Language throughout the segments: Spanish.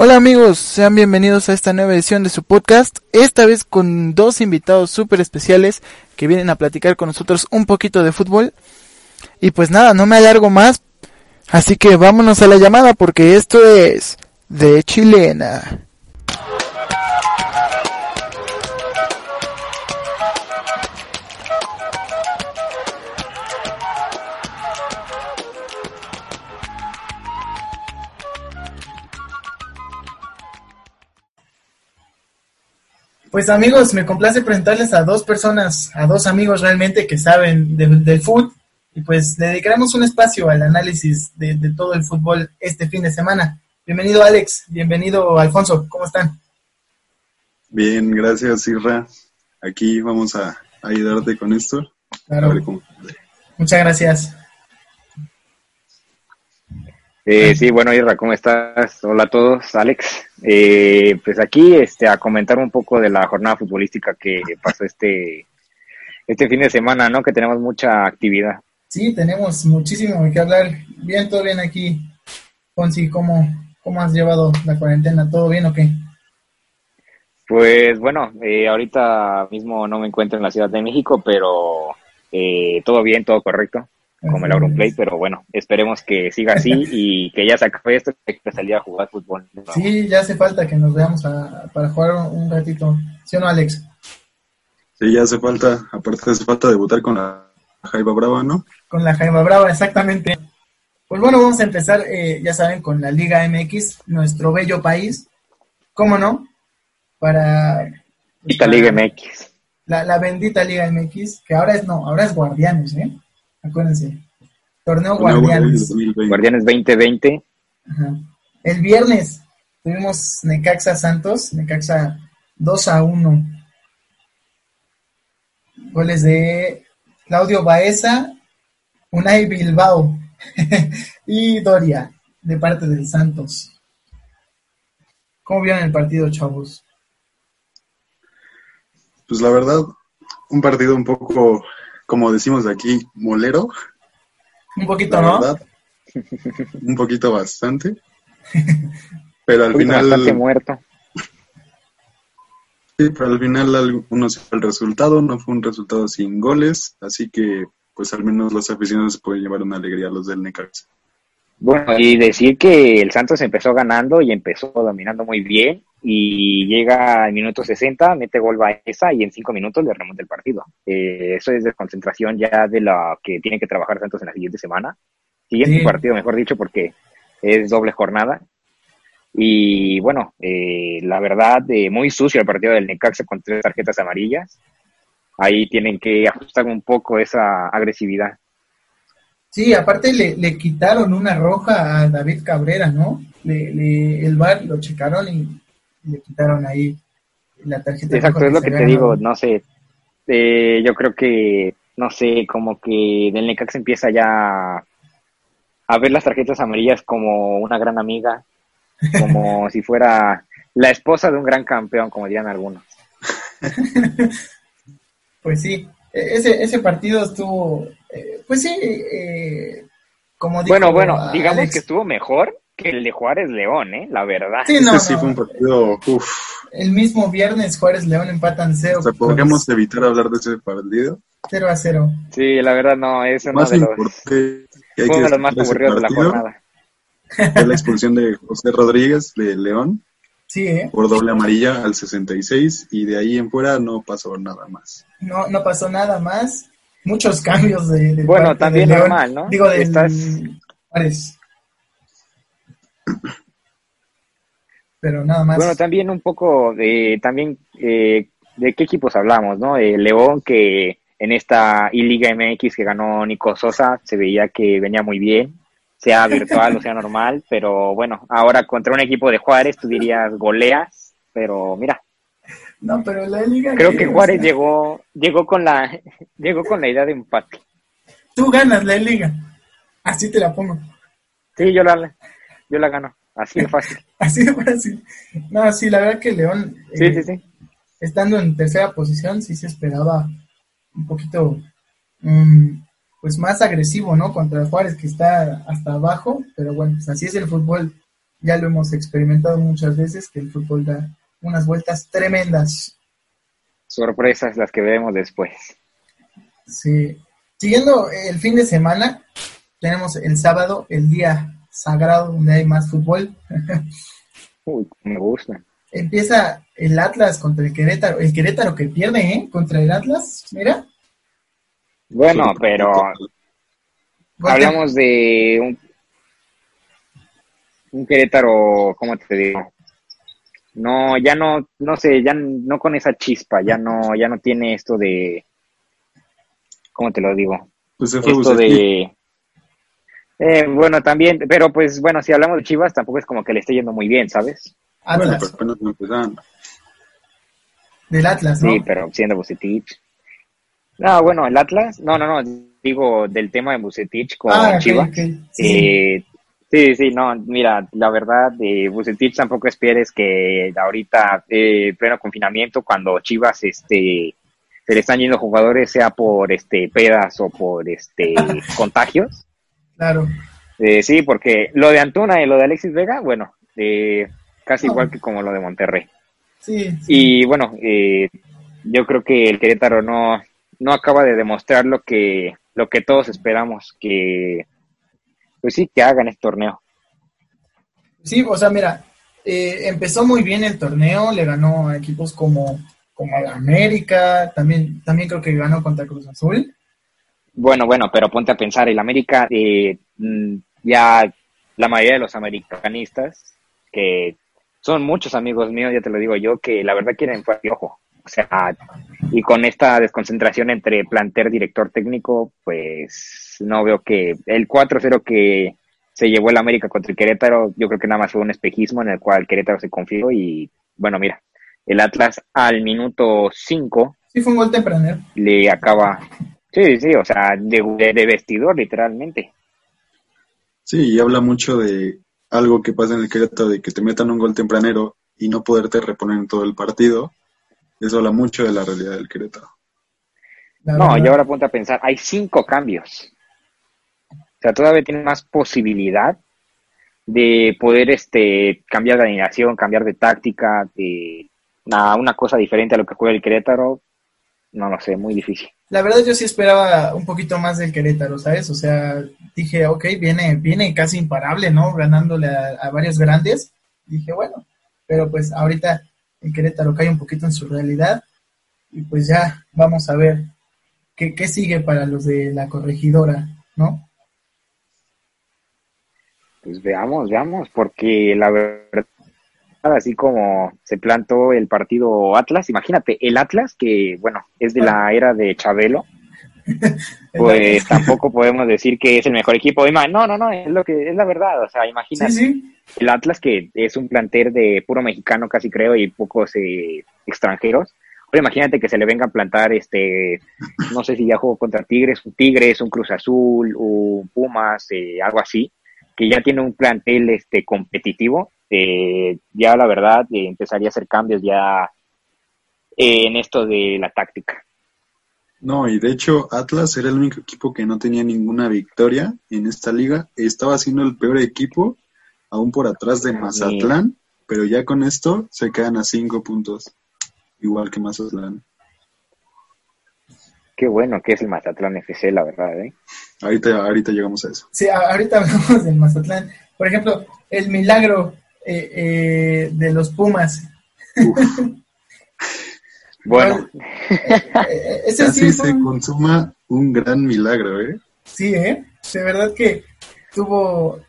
Hola amigos, sean bienvenidos a esta nueva edición de su podcast, esta vez con dos invitados súper especiales que vienen a platicar con nosotros un poquito de fútbol. Y pues nada, no me alargo más, así que vámonos a la llamada porque esto es de chilena. Pues amigos, me complace presentarles a dos personas, a dos amigos realmente que saben del fútbol y pues dedicaremos un espacio al análisis de, todo el fútbol este fin de semana. Bienvenido Alex, bienvenido Alfonso, ¿cómo están? Bien, gracias Irra. Aquí vamos a ayudarte con esto. Claro. Muchas gracias. Eh, sí, bueno, Irra, ¿cómo estás? Hola a todos, Alex. Eh, pues aquí este, a comentar un poco de la jornada futbolística que pasó este, este fin de semana, ¿no? Que tenemos mucha actividad. Sí, tenemos muchísimo que hablar. Bien, todo bien aquí. Ponzi, ¿cómo, ¿cómo has llevado la cuarentena? ¿Todo bien o qué? Pues bueno, eh, ahorita mismo no me encuentro en la Ciudad de México, pero eh, todo bien, todo correcto como el Play, pero bueno, esperemos que siga así y que ya se acabe esto y que salga a jugar fútbol. Sí, ya hace falta que nos veamos para jugar un ratito. ¿Sí o no, Alex? Sí, ya hace falta, aparte hace falta debutar con la Jaiba Brava, ¿no? Con la Jaiba Brava, exactamente. Pues bueno, vamos a empezar, eh, ya saben, con la Liga MX, nuestro bello país. ¿Cómo no? Para... Esta Liga MX. La, la bendita Liga MX, que ahora es, no, ahora es Guardianes, ¿eh? Acuérdense. Torneo Guardianes. Guardianes 2020. El viernes tuvimos Necaxa Santos, Necaxa 2 a 1. Goles de Claudio Baeza, Unai Bilbao y Doria, de parte del Santos. ¿Cómo vieron el partido, chavos? Pues la verdad, un partido un poco como decimos aquí, molero. Un poquito, ¿no? un poquito bastante. Pero al final. Bastante muerto. Sí, pero al final uno se el resultado, no fue un resultado sin goles, así que pues al menos los aficionados pueden llevar una alegría a los del Necaxa. Bueno, y decir que el Santos empezó ganando y empezó dominando muy bien y llega al minuto 60, mete gol esa y en 5 minutos le remonta el partido. Eh, eso es desconcentración ya de lo que tiene que trabajar Santos en la siguiente semana. Siguiente partido, mejor dicho, porque es doble jornada. Y bueno, eh, la verdad, eh, muy sucio el partido del Necaxa con tres tarjetas amarillas. Ahí tienen que ajustar un poco esa agresividad. Sí, aparte le, le quitaron una roja a David Cabrera, ¿no? Le, el bar lo checaron y le quitaron ahí la tarjeta. Exacto, es lo que te digo, no sé. Eh, yo creo que, no sé, como que del Necax empieza ya a ver las tarjetas amarillas como una gran amiga, como si fuera la esposa de un gran campeón, como dirían algunos. pues sí, ese, ese partido estuvo, eh, pues sí, eh, como dijo Bueno, bueno, digamos que estuvo mejor que el de Juárez León, ¿eh? La verdad. Sí, no, sí fue un partido. Uf. El mismo viernes Juárez León empatan cero. O sea, podríamos evitar hablar de ese partido. 0 a 0. Sí, la verdad no, es uno de los, uno de los más aburridos de la jornada. Fue la expulsión de José Rodríguez de León. Sí, ¿eh? Por doble amarilla al 66 y de ahí en fuera no pasó nada más. No, no pasó nada más. Muchos cambios de. bueno, también normal, ¿no? Digo, de Juárez. Pero nada más. Bueno, también un poco de, también, eh, de qué equipos hablamos, ¿no? Eh, León, que en esta I-Liga MX que ganó Nico Sosa, se veía que venía muy bien, sea virtual o sea normal, pero bueno, ahora contra un equipo de Juárez tú dirías goleas, pero mira. No, pero la Liga Creo que Juárez llegó llegó con la llegó con la idea de empate. Tú ganas la Liga. Así te la pongo. Sí, yo la yo la gano. Así de fácil. Así de fácil. No, sí, la verdad que León, eh, estando en tercera posición, sí se esperaba un poquito, mm, pues más agresivo, ¿no? Contra Juárez, que está hasta abajo, pero bueno, pues así es el fútbol. ya lo hemos experimentado muchas veces, que el fútbol da unas vueltas tremendas. Sorpresas las que veremos después. Sí. Siguiendo el fin de semana, tenemos el sábado, el día sagrado donde hay más fútbol. Uy, me gusta. Empieza el Atlas contra el Querétaro. El Querétaro que pierde, ¿eh? Contra el Atlas, mira. Bueno, pero hablamos de un, un Querétaro, ¿cómo te digo? No, ya no, no sé, ya no con esa chispa, ya no, ya no tiene esto de, ¿cómo te lo digo? Pues se fue esto de, eh, bueno, también, pero pues bueno, si hablamos de Chivas, tampoco es como que le esté yendo muy bien, ¿sabes? Bueno, Atlas, pero apenas empezando. del Atlas, ¿no? Sí, pero siendo Bucetich. No, bueno, el Atlas, no, no, no, digo del tema de Bucetich con ah, Chivas. Sí, Eh, sí, sí, no, mira, la verdad, de Bucetich tampoco esperes que ahorita, eh, pleno confinamiento, cuando Chivas, este, se le están yendo jugadores, sea por, este, pedas o por, este, contagios. claro. Eh, sí, porque lo de Antuna y lo de Alexis Vega, bueno, eh, casi No. igual que como lo de Monterrey. Sí, sí. Y bueno, eh, yo creo que el Querétaro no, no acaba de demostrar lo que, lo que todos esperamos que, pues sí, que hagan este torneo. Sí, o sea, mira, eh, empezó muy bien el torneo, le ganó a equipos como, como América, también, también creo que ganó contra Cruz Azul. Bueno, bueno, pero ponte a pensar, el América, eh, mm, ya la mayoría de los americanistas, que son muchos amigos míos, ya te lo digo yo, que la verdad quieren de ojo. O sea, y con esta desconcentración entre planter director técnico, pues no veo que el 4-0 que se llevó el América contra el Querétaro, yo creo que nada más fue un espejismo en el cual Querétaro se confió y bueno, mira, el Atlas al minuto 5 Sí, fue un gol tempranero. le acaba, sí, sí, o sea, de, de- de vestidor literalmente. Sí, y habla mucho de algo que pasa en el Querétaro, de que te metan un gol tempranero y no poderte reponer en todo el partido. Eso habla mucho de la realidad del Querétaro. No, y ahora ponte a pensar, hay cinco cambios. O sea, todavía tiene más posibilidad de poder este cambiar de alineación, cambiar de táctica, de a una cosa diferente a lo que juega el Querétaro. No lo sé, muy difícil. La verdad yo sí esperaba un poquito más del Querétaro, ¿sabes? O sea, dije, ok, viene, viene casi imparable, ¿no? Ganándole a, a varios grandes. Dije, bueno, pero pues ahorita el Querétaro cae un poquito en su realidad y pues ya vamos a ver qué, qué sigue para los de la corregidora, ¿no? Pues veamos, veamos, porque la verdad, así como se plantó el partido Atlas, imagínate, el Atlas, que bueno, es de la era de Chabelo, pues tampoco podemos decir que es el mejor equipo. No, no, no, es lo que es la verdad. O sea, imagínate sí, el Atlas que es un planter de puro mexicano, casi creo, y pocos eh, extranjeros. Ahora imagínate que se le venga a plantar, este, no sé si ya jugó contra Tigres, un Tigres, un Cruz Azul, un Pumas, eh, algo así, que ya tiene un plantel, este, competitivo. eh, ya la verdad eh, empezaría a hacer cambios ya eh, en esto de la táctica. No, y de hecho Atlas era el único equipo que no tenía ninguna victoria en esta liga. Estaba siendo el peor equipo, aún por atrás de Mazatlán, pero ya con esto se quedan a cinco puntos, igual que Mazatlán. Qué bueno que es el Mazatlán FC, la verdad, ¿eh? Ahorita, ahorita llegamos a eso. sí, ahorita hablamos del Mazatlán. Por ejemplo, el milagro eh, eh, de los Pumas. Bueno, Eh, ese sí Casi fue se consuma un gran milagro, ¿eh? Sí, ¿eh? De verdad que tuvo,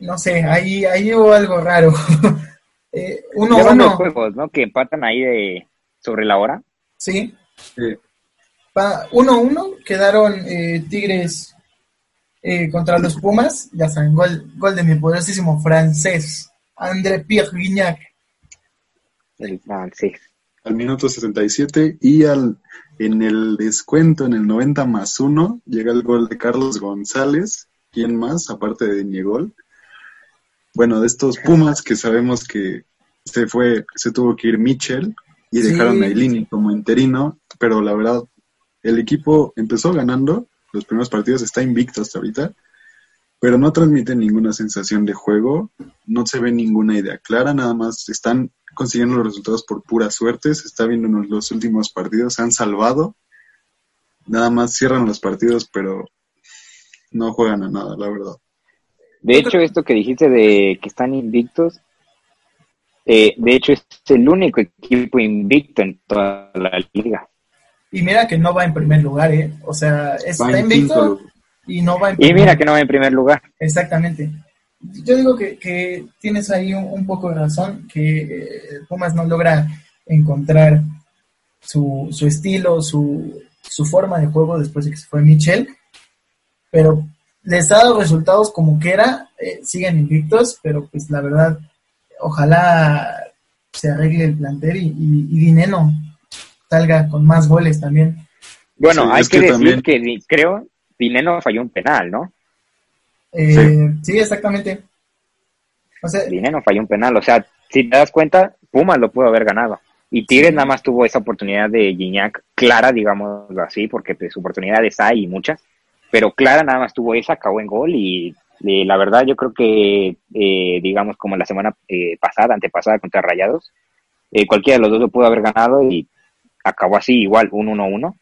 no sé, ahí, ahí hubo algo raro. eh, uno uno, juegos, ¿no? Que empatan ahí de sobre la hora. sí. Sí. Pa- uno uno quedaron eh, Tigres eh, contra los Pumas, ya saben, gol, gol de mi poderosísimo francés, André Pierre Guignac. El francés. Al minuto 67 y al en el descuento en el 90 más 1 llega el gol de Carlos González. ¿Quién más? Aparte de Niegol. Bueno, de estos Pumas que sabemos que se fue, se tuvo que ir Mitchell y Sí. dejaron a Ilini como interino, pero la verdad, el equipo empezó ganando los primeros partidos, está invicto hasta ahorita pero no transmiten ninguna sensación de juego, no se ve ninguna idea clara, nada más están consiguiendo los resultados por pura suerte, se está viendo en los últimos partidos, se han salvado, nada más cierran los partidos, pero no juegan a nada, la verdad. De hecho, esto que dijiste de que están invictos, eh, de hecho es el único equipo invicto en toda la liga. Y mira que no va en primer lugar, ¿eh? O sea, está invicto y no va en primer Y mira que no va en primer lugar. Exactamente. Yo digo que, que tienes ahí un, poco de razón, que eh, Pumas no logra encontrar su, su estilo, su, su forma de juego después de que se fue Michel, pero les ha dado resultados como quiera, eh, siguen invictos, pero pues la verdad, ojalá se arregle el plantel y, y, Dineno salga con más goles también. Bueno, hay que, decir que creo Dineno falló un penal, ¿no? Eh, sí. exactamente. O sea, Dineno falló un penal, o sea, si te das cuenta, Pumas lo pudo haber ganado. Y Tigres nada más tuvo esa oportunidad de Gignac clara, digámoslo así, porque pues, oportunidades hay y muchas pero Clara nada más tuvo esa, acabó en gol y la verdad yo creo que, eh, digamos, como la semana eh, pasada, antepasada contra Rayados, eh, cualquiera de los dos lo pudo haber ganado y acabó así igual, un 1-1.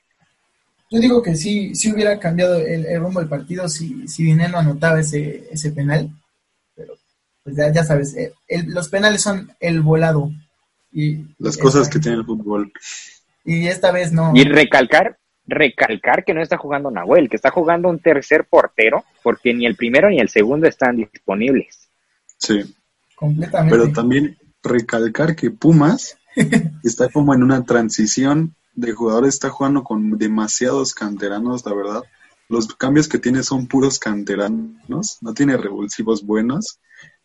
Yo digo que sí, sí hubiera cambiado el, rumbo del partido si, si Dinero anotaba ese, ese penal, pero pues ya, ya sabes, los penales son el volado. Y Las cosas que tiene el fútbol. Y esta vez no. Y recalcar recalcar que no está jugando Nahuel, que está jugando un tercer portero, porque ni el primero ni el segundo están disponibles. Sí. Completamente. Pero también recalcar que Pumas está como en una transición de jugadores, está jugando con demasiados canteranos, la verdad. Los cambios que tiene son puros canteranos, no tiene revulsivos buenos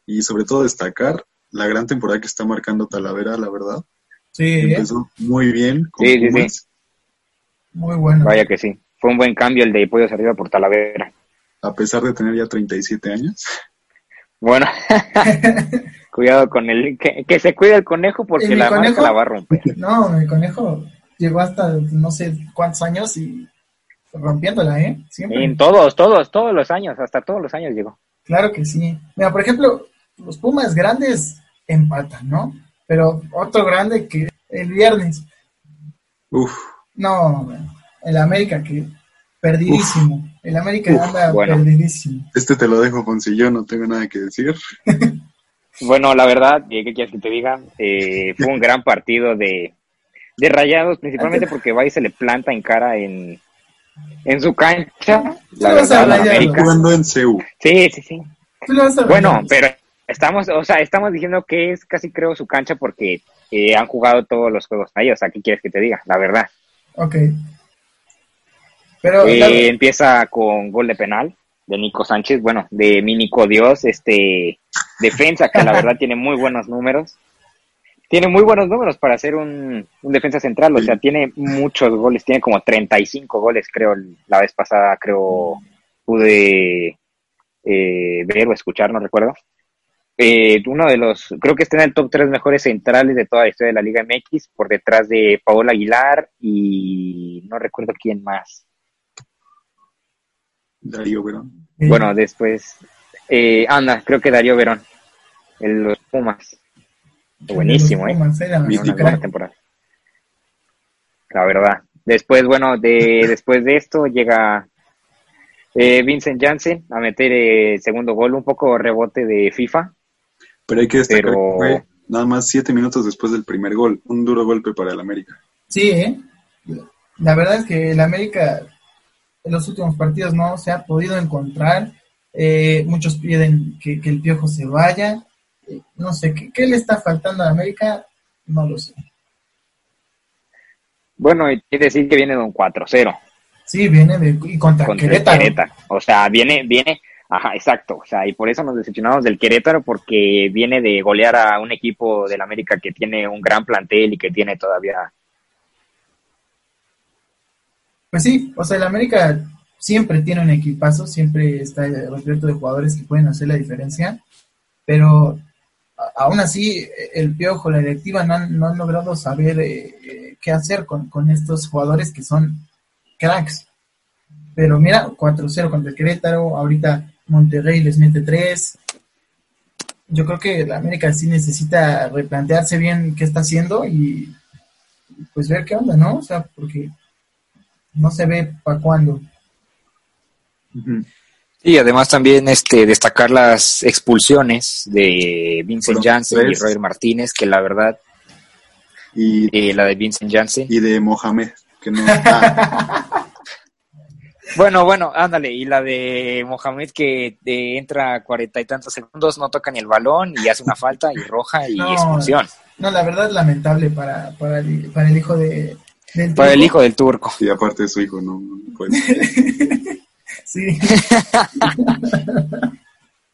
y sobre todo destacar la gran temporada que está marcando Talavera, la verdad. Sí. ¿eh? Empezó muy bien con Pumas. Muy bueno. Vaya que sí. Fue un buen cambio el de Pollos Arriba por Talavera. A pesar de tener ya 37 años. Bueno, cuidado con el... Que, se cuide el conejo porque la conejo, la va a romper. No, el conejo llegó hasta no sé cuántos años y rompiéndola, ¿eh? Siempre. En todos, todos, todos los años, hasta todos los años llegó. Claro que sí. Mira, por ejemplo, los Pumas grandes empatan, ¿no? Pero otro grande que el viernes. Uf. No, el América que perdidísimo. El América anda perdidísimo. Este te lo dejo con si yo no tengo nada que decir. bueno, la verdad, ¿qué quieres que te diga? Eh, fue un gran partido de, de rayados, principalmente porque va y se le planta en cara en, en su cancha. La verdad, América. jugando en. Sí, sí, sí. Bueno, pero estamos, o sea, estamos diciendo que es casi creo su cancha porque eh, han jugado todos los juegos ahí. O sea, ¿qué quieres que te diga? La verdad. Ok. Pero, eh, empieza con gol de penal de Nico Sánchez, bueno, de mi Nico Dios, este defensa que la verdad tiene muy buenos números. Tiene muy buenos números para ser un, defensa central, o sea, tiene muchos goles, tiene como 35 goles, creo, la vez pasada, creo, pude eh, ver o escuchar, no recuerdo. Eh, uno de los, creo que está en el top 3 mejores centrales de toda la historia de la Liga MX, por detrás de Paola Aguilar y no recuerdo quién más. Darío Verón. Bueno, después, eh, anda, creo que Darío Verón, el, los Pumas. Buenísimo, ¿eh? buena temporada. La verdad. Después, bueno, de, después de esto llega eh, Vincent Janssen a meter el segundo gol, un poco rebote de FIFA. Pero hay que destacar que fue nada más siete minutos después del primer gol. Un duro golpe para el América. Sí, ¿eh? la verdad es que el América en los últimos partidos no se ha podido encontrar. Eh, muchos piden que, el Piojo se vaya. No sé, ¿qué, le está faltando a América? No lo sé. Bueno, quiere decir que viene de un 4-0. Sí, viene de, y contra, Querétaro. O sea, viene, viene, Ajá, exacto. O sea, y por eso nos decepcionamos del Querétaro, porque viene de golear a un equipo del América que tiene un gran plantel y que tiene todavía. Pues sí, o sea, el América siempre tiene un equipazo, siempre está repleto de jugadores que pueden hacer la diferencia, pero aún así el Piojo, la directiva no han, no han logrado saber eh, qué hacer con, estos jugadores que son cracks. Pero mira, 4-0 contra el Querétaro, ahorita Monterrey les mete tres. Yo creo que la América sí necesita replantearse bien qué está haciendo y pues ver qué onda, ¿no? O sea, porque no se ve para cuándo. Y además también este destacar las expulsiones de Vincent Janssen y Roger Martínez, que la verdad y eh, la de Vincent Janssen. y de Mohamed, que no Bueno, bueno, ándale, y la de Mohamed que entra a cuarenta y tantos segundos, no toca ni el balón y hace una falta y roja y expulsión. No, la verdad es lamentable para, para, el, para el hijo de, del Para el hijo del turco. Y aparte de su hijo, no, sí.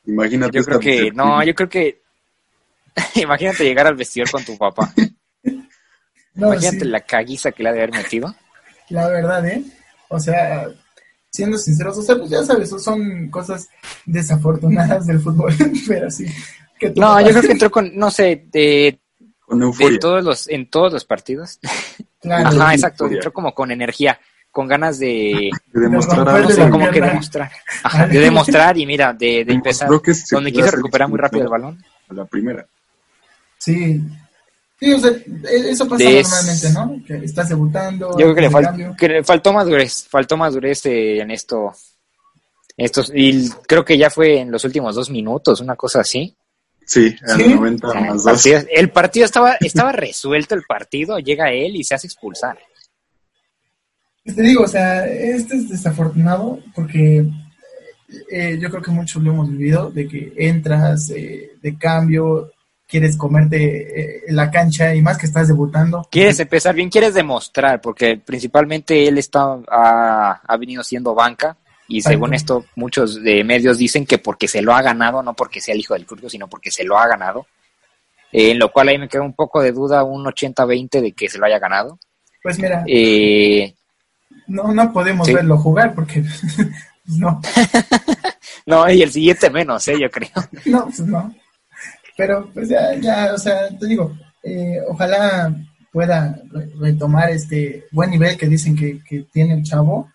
Imagínate. Yo creo que, no, yo creo que, imagínate llegar al vestidor con tu papá. imagínate la caguiza que le ha de haber metido. La verdad, ¿eh? O sea, siendo sinceros, o sea, pues ya sabes, son cosas desafortunadas del fútbol, pero sí. no, yo creo que entró con, no sé, de, todos los, en todos los partidos. Claro, Ajá, exacto, entró como con energía, con ganas de, de demostrar algo. como que demostrar. de demostrar y mira, de, de empezar. donde quiso recuperar muy rápido el balón. La primera. Sí, Sí, o sea, e-, eso pasa normalmente, ¿no? Que estás debutando. Yo creo que le, que le faltó madurez, faltó madurez eh, en esto. Estos, y creo que ya fue en los últimos dos minutos, una cosa así. Sí, en el 90 más dos. El partido estaba, estaba resuelto, el partido, llega él y se hace expulsar. Te digo, o sea, este es desafortunado porque eh, yo creo que muchos lo hemos vivido, de que entras eh, de cambio, quieres comerte eh, la cancha y más que estás debutando. Quieres empezar bien, quieres demostrar, porque principalmente él está, ha, venido siendo banca y según esto muchos de medios dicen que porque se lo ha ganado, no porque sea el hijo del curso, sino porque se lo ha ganado. en lo cual ahí me queda un poco de duda, un 80-20 de que se lo haya ganado. Pues mira, eh, no, no podemos verlo jugar porque pues no. no, y el siguiente menos, ¿eh? yo creo. no, pues no. Pero pues ya, ya, o sea, te digo, eh, ojalá pueda retomar este buen nivel que dicen que, tiene el chavo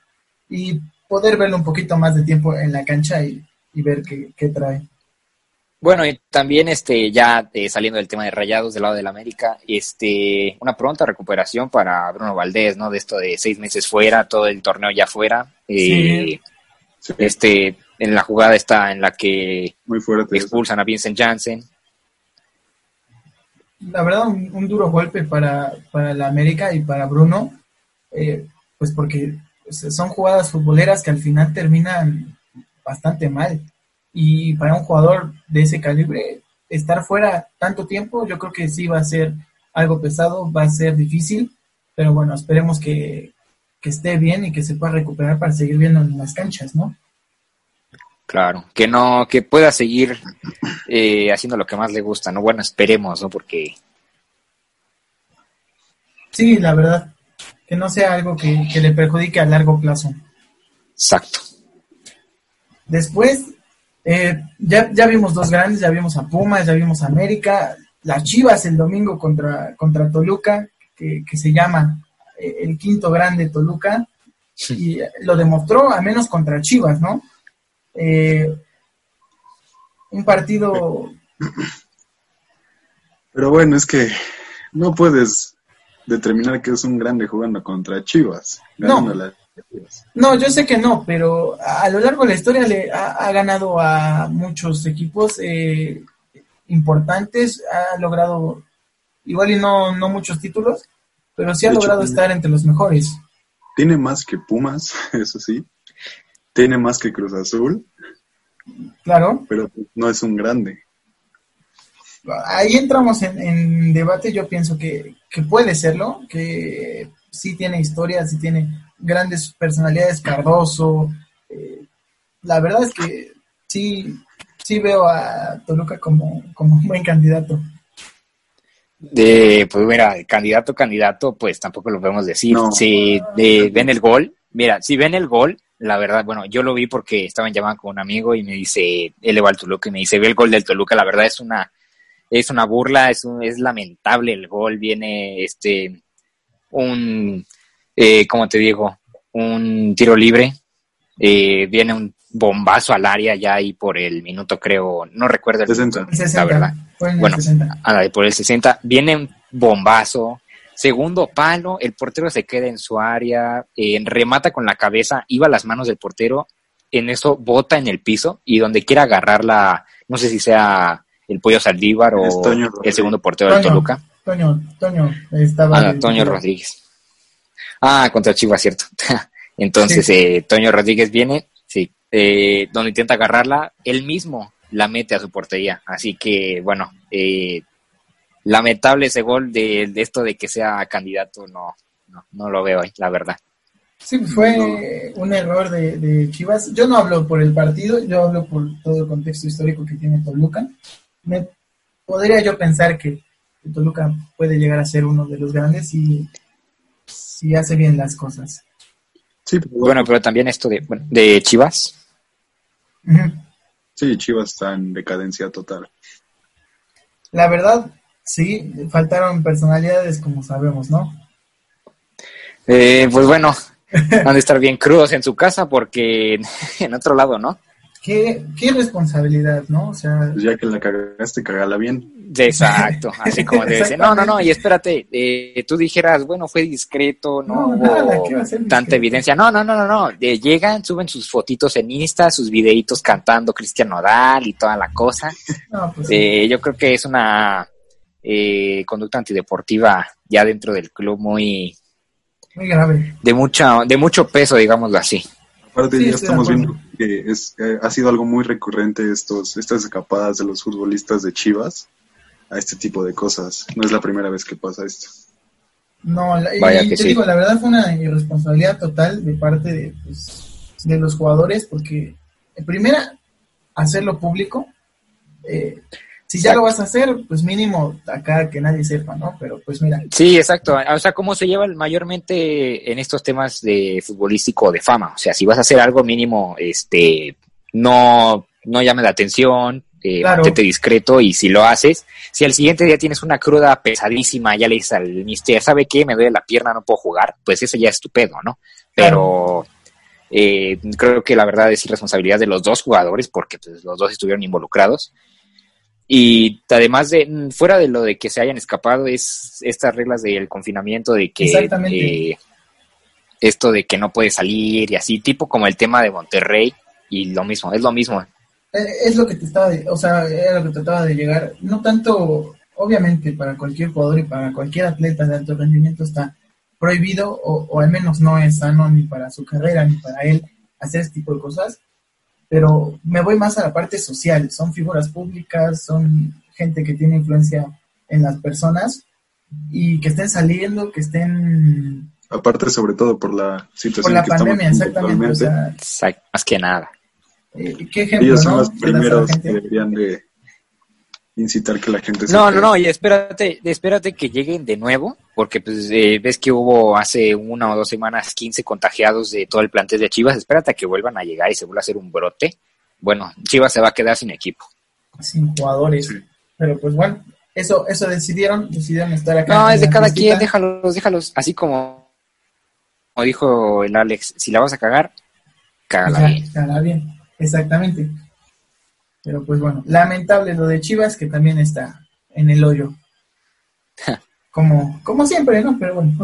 y poder verlo un poquito más de tiempo en la cancha y, ver qué, trae. Bueno, y también este ya eh, saliendo del tema de Rayados del lado del América, este una pronta recuperación para Bruno Valdés, ¿no? De esto de seis meses fuera, todo el torneo ya fuera. Eh, este en la jugada está en la que Muy fuerte expulsan a Vincent Janssen la verdad, un, duro golpe para, para, la América y para Bruno, eh, pues porque son jugadas futboleras que al final terminan bastante mal. Y para un jugador de ese calibre, estar fuera tanto tiempo, yo creo que sí va a ser algo pesado, va a ser difícil, pero bueno, esperemos que, que esté bien y que se pueda recuperar para seguir viendo en las canchas, ¿no? Claro, que no, que pueda seguir eh, haciendo lo que más le gusta, ¿no? Bueno, esperemos, ¿no? Porque... Sí, la verdad, que no sea algo que, le perjudique a largo plazo. Exacto. Después, eh, ya, ya vimos dos grandes, ya vimos a Pumas, ya vimos a América, las Chivas el domingo contra, contra Toluca, que, se llama eh, el quinto grande Toluca, y lo demostró, al menos contra Chivas, ¿no? Eh, un partido... Pero bueno, es que no puedes determinar que es un grande jugando contra Chivas. No. No, yo sé que no, pero a lo largo de la historia le ha, ganado a muchos equipos eh, importantes, ha logrado igual y no, no muchos títulos, pero sí ha logrado estar entre los mejores. Tiene más que Pumas, eso sí tiene más que Cruz Azul. Claro. Pero no es un grande. Ahí entramos en, debate, yo pienso que, puede serlo, que sí tiene historia, sí tiene grandes personalidades, Cardoso. Eh, la verdad es que sí, sí veo a Toluca como, como un buen candidato. De, pues mira, candidato, candidato, pues tampoco lo podemos decir. Si ven el gol, mira, si ven el gol, la verdad, bueno, yo lo vi porque estaba en llamada con un amigo y me dice, él le va al Toluca y me dice, ve el gol del Toluca, la verdad es una, es una burla, es, es lamentable el gol, viene este, un, eh, como te digo, un tiro libre, eh, viene un, bombazo al área ya ahí por el minuto, creo, no recuerdo el 60. minuto, 60, la verdad. Bueno, 60. ándale, por el 60, viene un bombazo, segundo palo, el portero se queda en su área, eh, remata con la cabeza, iba a las manos del portero, en eso bota en el piso y donde quiera agarrarla, no sé si sea el pollo Saldívar o Toño el segundo portero de Toño. Toluca. Toño, Toño estaba. Ah, Toño Rodríguez. Ah, contra Chivas, cierto. Entonces, eh, Toño Rodríguez viene, sí, eh, donde intenta agarrarla, él mismo la mete a su portería. Así que, bueno, eh, lamentable ese gol de, de esto de que sea candidato, no, no, no lo veo ahí, la verdad. Sí, pues fue un error de, de Chivas. Yo no hablo por el partido, yo hablo por todo el contexto histórico que tiene Toluca. Me, podría yo pensar que Toluca puede llegar a ser uno de los grandes si, si hace bien las cosas. Sí, pero bueno, Bueno, pero también esto de, bueno, de Chivas. Sí, Chivas está en decadencia total. La verdad, sí, faltaron personalidades como sabemos, ¿no? Eh, pues bueno, han de estar bien crudos en su casa porque en otro lado, ¿no? Qué, qué responsabilidad, ¿no? O sea, Pues ya que la cagaste, cagala bien. Exacto, así como debe ser. No, no, no, y espérate, eh, tú dijeras, bueno, fue discreto, no, No, nada, hubo ¿qué va a ser tanta discreto? evidencia. No, no, no, no, no. Eh, llegan, suben sus fotitos en Insta, sus videitos cantando Cristian Nodal y toda la cosa. no, pues Eh, yo creo que es una eh, conducta antideportiva ya dentro del club muy muy grave. de mucha, de mucho peso, digámoslo así. Aparte, Sí, ya estamos viendo que es, eh, ha sido algo muy recurrente estos, estas escapadas de los futbolistas de Chivas a este tipo de cosas. No es la primera vez que pasa esto. No, la, y que te sí. digo, la verdad fue una irresponsabilidad total de parte de, pues, de los jugadores, porque en primera, hacerlo público. eh, si ya Exacto. lo vas a hacer, pues mínimo acá que nadie sepa, ¿no? Pero pues mira, Sí, exacto. O sea, cómo se lleva mayormente en estos temas de futbolístico o de fama. O sea, si vas a hacer algo mínimo, este, no, no llame la atención, eh, Claro. mantente discreto y si lo haces, si al siguiente día tienes una cruda pesadísima, ya le dices al mister, ¿sabe qué? Me duele la pierna, no puedo jugar, pues eso ya es tu pedo, ¿no? Pero eh, creo que la verdad es irresponsabilidad de los dos jugadores porque pues, los dos estuvieron involucrados. Y además de, mm, fuera de lo de que se hayan escapado, es estas reglas del confinamiento, de que eh, esto de que no puede salir y así, tipo como el tema de Monterrey, y lo mismo, es lo mismo. eh, es lo que te estaba, de- o sea, era lo que trataba de llegar. No tanto, obviamente, para cualquier jugador y para cualquier atleta de alto rendimiento está prohibido, o, o al menos no es sano ni para su carrera ni para él hacer este tipo de cosas. Pero me voy más a la parte social. Son figuras públicas, son gente que tiene influencia en las personas y que estén saliendo, que estén Aparte, sobre todo por la situación por la que pandemia, estamos exactamente. O sea, Más que nada. eh, qué ejemplo, ellos son ¿no? los primeros que deberían de incitar que la gente se No, no, no, y espérate, espérate que lleguen de nuevo, porque pues eh, ves que hubo hace una o dos semanas 15 contagiados de todo el plantel de Chivas, espérate a que vuelvan a llegar y se vuelva a hacer un brote. Bueno, Chivas se va a quedar sin equipo. sin jugadores. Sí. Pero pues bueno, eso eso decidieron, decidieron estar acá. No, es de cada quien, déjalos, déjalos. Así como, como dijo el Alex, si la vas a cagar, cágala bien. estará bien, exactamente. Pero pues bueno, lamentable lo de Chivas que también está en el hoyo. Como, como siempre, ¿no? Pero bueno.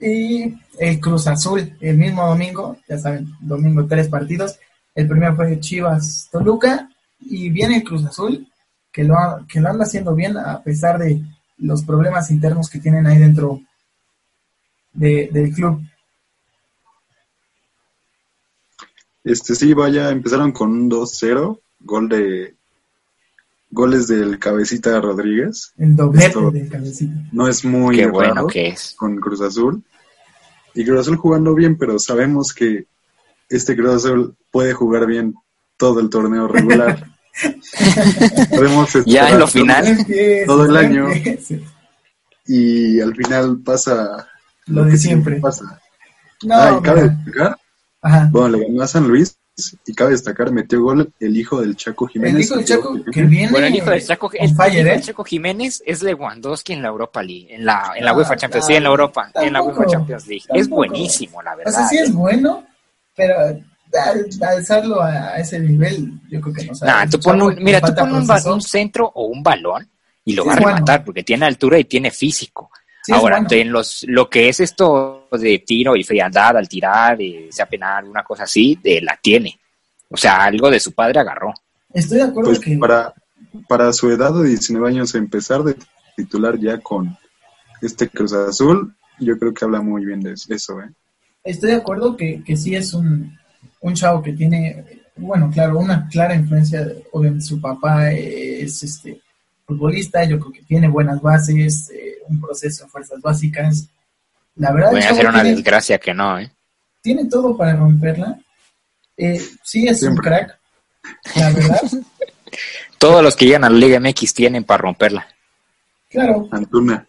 y el Cruz Azul, el mismo domingo, ya saben, domingo tres partidos. El primero fue Chivas Toluca y viene el Cruz Azul, que lo, ha- que lo anda haciendo bien a pesar de los problemas internos que tienen ahí dentro de- del club. Este sí, vaya, empezaron con un 2-0, gol de goles del cabecita Rodríguez. El doblete Esto- de cabecita. No es muy Qué raro bueno que es. con Cruz Azul. Y Cruz Azul jugando bien, pero sabemos que este Cruz Azul puede jugar bien todo el torneo regular. Podemos Ya en lo final. Todo el año. Y al final pasa Lo de que siempre. Pasa. No, Ah, y cabe Ajá. bueno, le ganó a San Luis y cabe destacar, metió gol el hijo del Chaco Jiménez. El hijo del Chaco que viene. Bueno, el hijo del Chaco, el, on fire, hijo del ¿eh? Chaco Jiménez es Lewandowski en la Europa League, en la, en la Ah, UEFA Champions, sí, claro. en la Europa, en la UEFA Champions League. Es buenísimo, la O verdad. sea, sí es ¿eh? bueno, pero alzarlo a ese nivel, yo creo que no sabe. Nah, tú pon un, mira, tú pon un, un, centro o un balón y lo va a rematar porque tiene altura y tiene físico. Ahora, en los, lo que es esto de tiro y frialdad al tirar, y sea penal, una cosa así, de, la tiene. O sea, algo de su padre agarró. Estoy de acuerdo pues que... Para, para su edad de 19 años, empezar de titular ya con este Cruz Azul, yo creo que habla muy bien de eso. ¿eh? Estoy de acuerdo que, que sí es un, un chavo que tiene, bueno, claro, una clara influencia, obviamente su papá es este futbolista, yo creo que tiene buenas bases, eh, un proceso de fuerzas básicas. La verdad Voy a hacer una desgracia que no, ¿eh? Tiene todo para romperla. Eh, sí es un crack, la verdad. Todos los que llegan a la Liga MX tienen para romperla. Claro. Antuna.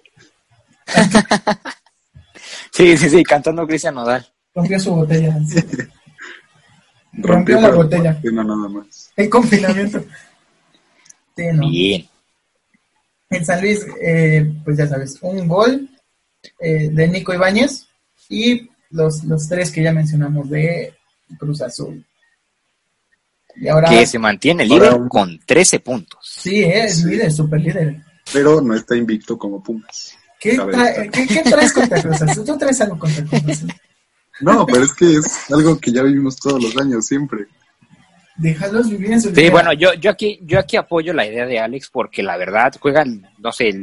sí, sí, sí, cantando Cristian Nodal. Rompió su botella. Rompió, la botella. nada más. El confinamiento. Bien. En San Luis, eh, pues ya sabes, un gol eh, de Nico Ibáñez y los, los tres que ya mencionamos de Cruz Azul. Y ahora, que se mantiene líder con 13 puntos. Sí, es líder, super líder. Pero no está invicto como Pumas. ¿Qué, ¿qué, traes contra Cruz Azul? ¿Tú traes algo contra Cruz Azul? No, pero es que es algo que ya vivimos todos los años, siempre. Déjalos vivir en su Sí, bueno, yo, yo aquí, yo aquí apoyo la idea de Alex porque la verdad juegan, no sé,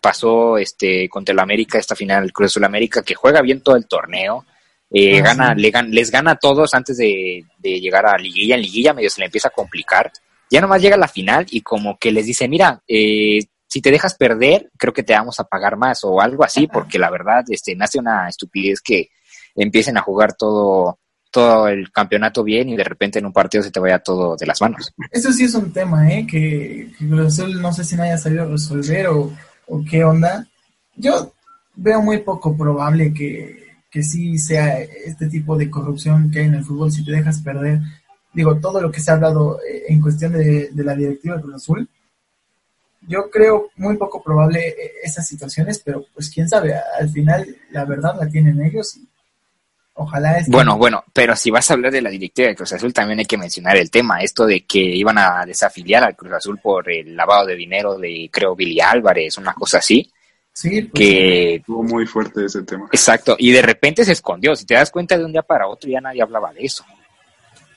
pasó este contra el América esta final, Cruz Azul América, que juega bien todo el torneo, eh, ah, gana, le, les gana a todos antes de, llegar a liguilla, en liguilla medio se le empieza a complicar, ya nomás llega a la final y como que les dice, mira, eh, si te dejas perder, creo que te vamos a pagar más o algo así, porque la verdad, este, nace una estupidez que empiecen a jugar todo, todo el campeonato bien y de repente en un partido se te vaya todo de las manos. Eso sí es un tema, ¿eh? Que, que no sé si no haya sabido resolver o, qué onda. Yo veo muy poco probable que, que sí sea este tipo de corrupción que hay en el fútbol si te dejas perder. Digo, todo lo que se ha hablado eh, en cuestión de, de la directiva de Cruz Azul, yo creo muy poco probable eh, esas situaciones, pero pues quién sabe, al final la verdad la tienen ellos y Ojalá es. Bueno, bueno, pero si vas a hablar de la directiva de Cruz Azul, también hay que mencionar el tema, esto de que iban a desafiliar al Cruz Azul por el lavado de dinero de, creo, Billy Álvarez, una cosa así. Sí, pues que estuvo muy fuerte ese tema. Exacto, y de repente se escondió. Si te das cuenta de un día para otro, ya nadie hablaba de eso.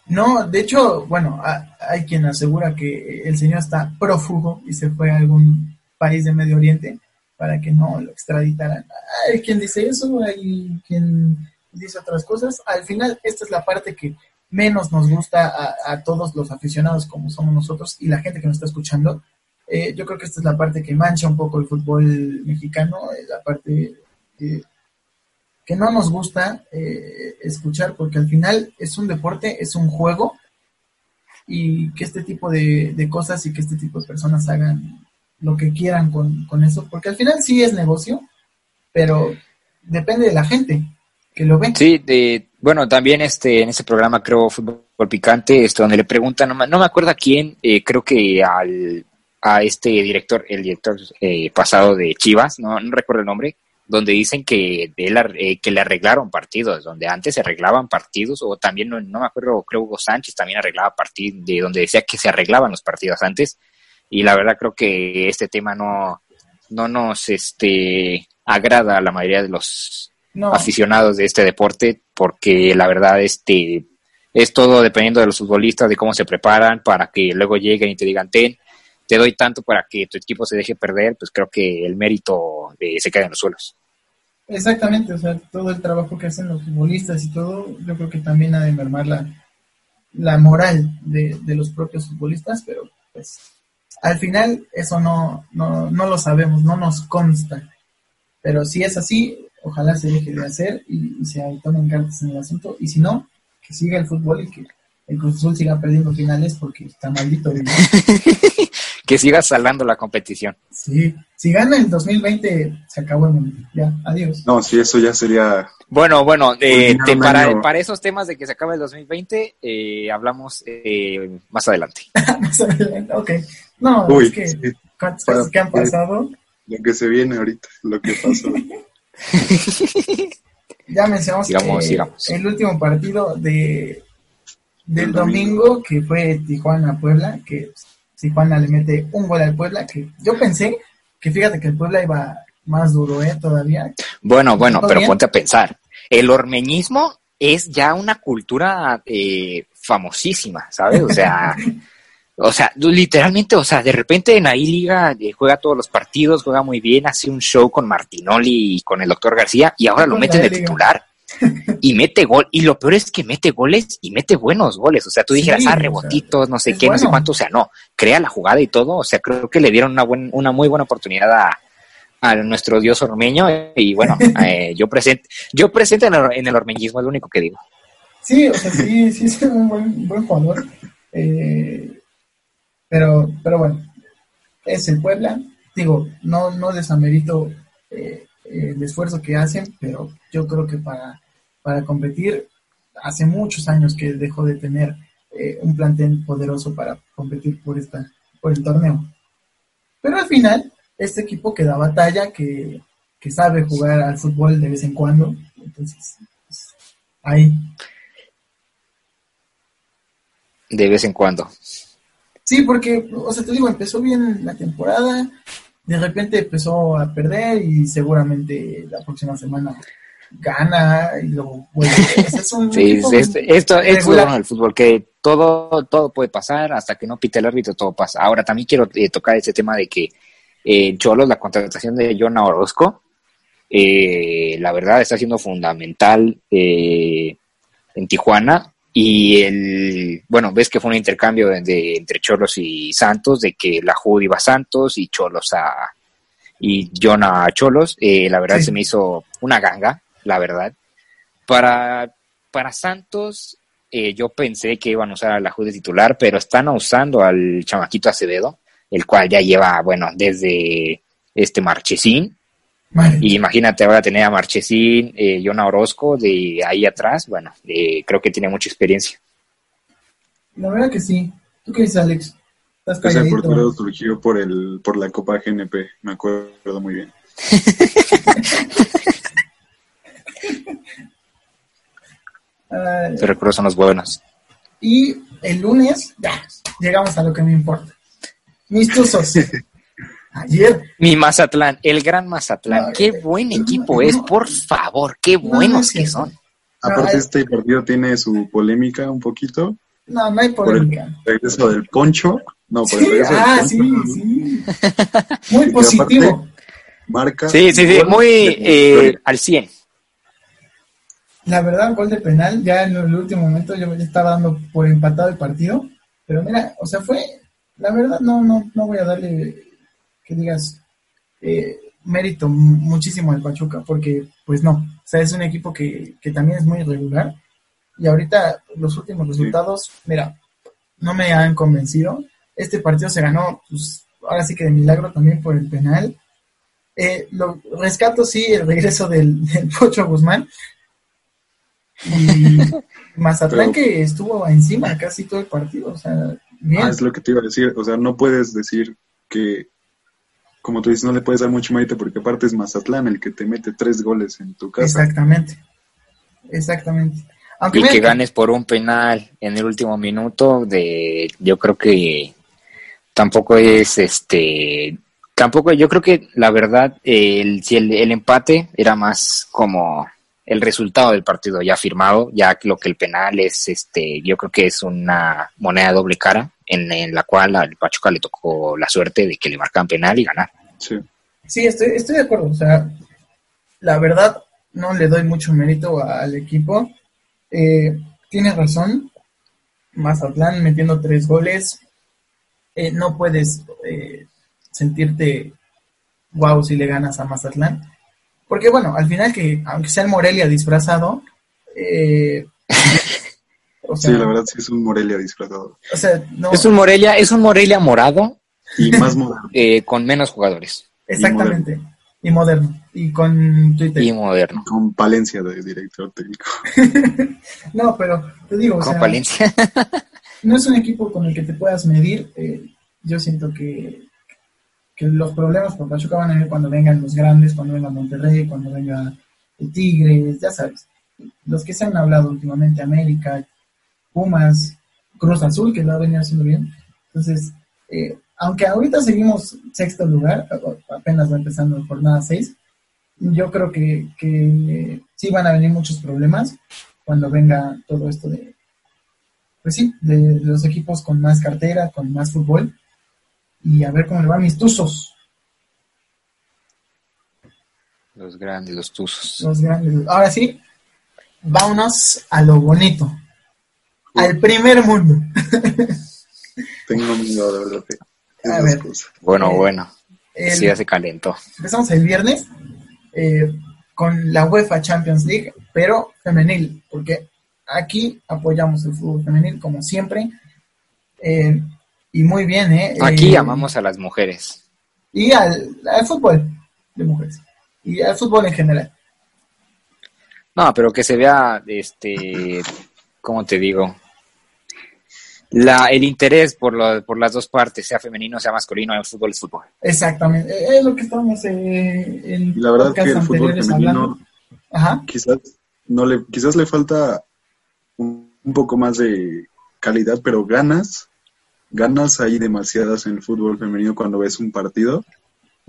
No, de hecho, bueno, hay quien asegura que el señor está prófugo y se fue a algún país de Medio Oriente para que no lo extraditaran. Hay quien dice eso, hay quien dice otras cosas. Al final, esta es la parte que menos nos gusta a, todos los aficionados como somos nosotros y la gente que nos está escuchando. Eh, yo creo que esta es la parte que mancha un poco el fútbol mexicano, eh, la parte que no nos gusta eh, escuchar, porque al final es un deporte, es un juego, y que este tipo de, cosas y que este tipo de personas hagan lo que quieran con, con eso, porque al final sí es negocio, pero depende de la gente Sí, de, bueno, también este, en ese programa creo Fútbol Picante, este, donde le preguntan, no, no me acuerdo a quién, eh, creo que al, a este director, el director eh, pasado de Chivas, no, no recuerdo el nombre, donde dicen que, de eh, que le arreglaron partidos, donde antes se arreglaban partidos, o también, no, no me acuerdo, creo Hugo Sánchez también arreglaba partidos, de donde decía que se arreglaban los partidos antes, y la verdad creo que este tema no, no nos este, agrada a la mayoría de los aficionados de este deporte, porque la verdad este es todo dependiendo de los futbolistas, de cómo se preparan, para que luego lleguen y te digan, ten, te doy tanto para que tu equipo se deje perder, pues creo que el mérito de, se queda en los suelos. Exactamente, o sea, todo el trabajo que hacen los futbolistas y todo, yo creo que también ha de mermar la, la moral de, de los propios futbolistas, pero pues al final eso no, no, no lo sabemos, no nos consta. Pero si es así, ojalá se deje de hacer y, se tomen cartas en el asunto. Y si no, que siga el fútbol y que el Cruz Azul siga perdiendo finales porque está maldito. que siga salando la competición. Sí, si gana el 2020, se acabó el mundo. Ya, adiós. No, sí, eso ya sería. Bueno, bueno, eh, para, para esos temas de que se acabe el 2020, eh, hablamos eh, más adelante. más adelante, ok. No, es que ¿cuántas cosas que han pasado? Lo que se viene ahorita, lo que pasó. ya mencionamos Sigamos, eh, sigamos. el último partido de del El domingo, domingo. que fue Tijuana Puebla, que Tijuana le mete un gol al Puebla, que yo pensé que fíjate que el Puebla iba más duro, eh, todavía. Bueno, bueno, ¿Todo pero bien? ponte a pensar. El ormeñismo es ya una cultura eh, famosísima, ¿sabes? O sea, o sea, literalmente, o sea, de repente en ahí liga eh, juega todos los partidos, juega muy bien, hace un show con Martinoli y con el doctor García y ahora lo meten la de titular y mete gol. Y lo peor es que mete goles y mete buenos goles. O sea, tú Sí, dijeras, o ah, sea, rebotitos, no sé qué, no sé cuánto. O sea, no, crea la jugada y todo. O sea, creo que le dieron una, buen, una muy buena oportunidad a, a nuestro dios ormeño. Y bueno, eh, yo presente, yo presente en el, en el ormeñismo, es lo único que digo. Sí, o sea, sí, sí es un buen, buen jugador. Eh, pero, pero bueno, es el Puebla. Digo, no, no desamerito eh, el esfuerzo que hacen, pero yo creo que para, para competir, hace muchos años que dejó de tener eh, un plantel poderoso para competir por esta, por el torneo. Pero al final, este equipo que da batalla, que, que sabe jugar al fútbol de vez en cuando, entonces, pues, ahí. De vez en cuando. Sí, porque, o sea, te digo, empezó bien la temporada, de repente empezó a perder y seguramente la próxima semana gana y luego vuelve. O sea, es un Sí, esto, esto es lo bueno del fútbol, que todo, todo puede pasar, hasta que no pite el árbitro, todo pasa. Ahora, también quiero eh, tocar ese tema de que eh, Cholos, la contratación de Jonah Orozco, eh, la verdad está siendo fundamental eh, en Tijuana. Y el, bueno, ves que fue un intercambio de, de- entre Cholos y Santos, de que la Jud iba a Santos y Cholos a, y Jonah a Cholos. Eh, la verdad Sí. se me hizo una ganga, la verdad. Para, para Santos, eh, yo pensé que iban a usar a la Jud de titular, pero están usando al chamaquito Acevedo, el cual ya lleva, bueno, desde este Marchesín. Y imagínate ahora tener a Marchesín, eh, Jonah Orozco de ahí atrás. Bueno, eh, creo que tiene mucha experiencia. La verdad que sí. ¿Tú qué dices, Alex? Estás Ese calladito. portero surgió por el por la Copa GNP, me acuerdo muy bien. Los recuerdos son los buenos. y el lunes, ya, llegamos a lo que me importa. Mis tuzos. Ayer, Mi Mazatlán, el gran Mazatlán. Qué buen no, equipo es, por favor, qué no buenos es que son. Aparte este partido tiene su polémica un poquito no, no hay por el polémica. regreso del Poncho. No, por el Sí, regreso ah, del sí, Poncho. sí. Muy Y positivo. aparte- Marca. Sí, sí, sí, muy eh, al 100. La verdad, gol de penal, ya en el último momento yo ya estaba dando por empatado el partido, pero mira, o sea, fue, la verdad no, no, no voy a darle, que digas, eh, mérito mu- muchísimo al Pachuca, porque pues no, o sea, es un equipo que, que también es muy irregular, y ahorita los últimos resultados, mira, no me han convencido, este partido se ganó, pues, ahora sí que de milagro también por el penal, eh, lo rescato sí el regreso del, del Pocho Guzmán, y Mazatlán Pero- que estuvo encima casi todo el partido, o sea, bien. Ah, es lo que te iba a decir. O sea, no puedes decir que, como tú dices, no le puedes dar mucho mérito porque aparte es Mazatlán el que te mete tres goles en tu casa. Exactamente. Exactamente. Aunque Y que ganes por un penal en el último minuto, de yo creo que tampoco es este. Tampoco, yo creo que la verdad, el, si el, el empate era más como el resultado del partido ya firmado, ya lo que el penal es, este, yo creo que es una moneda doble cara en, en la cual al Pachuca le tocó la suerte de que le marcan penal y ganar. Sí. Sí, estoy, estoy de acuerdo. O sea, la verdad, no le doy mucho mérito al equipo. Eh, tienes razón. Mazatlán metiendo tres goles. Eh, no puedes eh, sentirte wow si le ganas a Mazatlán. Porque bueno, al final que, aunque sea el Morelia disfrazado, eh, o Sí, la verdad sí es un Morelia disfrazado. o sea, no, Es un Morelia, es un Morelia morado Y más moderno. eh, con menos jugadores exactamente, y moderno, y con Twitter. y moderno. Con Palencia de director técnico. No, pero te digo, o Con sea, Palencia. no es un equipo con el que te puedas medir. eh, yo siento que, que los problemas con Pachuca van a venir cuando vengan los grandes, cuando venga Monterrey, cuando venga el Tigres, ya sabes, los que se han hablado últimamente, América, Pumas, Cruz Azul, que lo ha venido haciendo bien. Entonces, eh, aunque ahorita seguimos sexto lugar, apenas va empezando jornada 6, yo creo que, que sí van a venir muchos problemas cuando venga todo esto de, pues sí, de, los equipos con más cartera, con más fútbol, y a ver cómo le van mis tuzos. Los grandes, los tuzos. Los grandes. Ahora sí, vámonos a lo bonito. Al primer mundo. Tengo miedo, de verdad. A ver. Bueno, Eh, bueno. el- Sí, ya se calentó. Empezamos el viernes eh, con la UEFA Champions League, pero femenil, porque aquí apoyamos el fútbol femenil como siempre. Eh, y muy bien, ¿eh? Aquí amamos a las mujeres. Y al, al fútbol de mujeres. Y al fútbol en general. No, pero que se vea, este, ¿cómo te digo? La, el interés por, lo- por las dos partes, sea femenino, sea masculino, el fútbol es fútbol. Exactamente. Eh, Es lo que estábamos eh, en Y la verdad que el fútbol femenino. Ajá. quizás no le quizás le falta un, un poco más de calidad, pero ganas ganas hay demasiadas en el fútbol femenino cuando ves un partido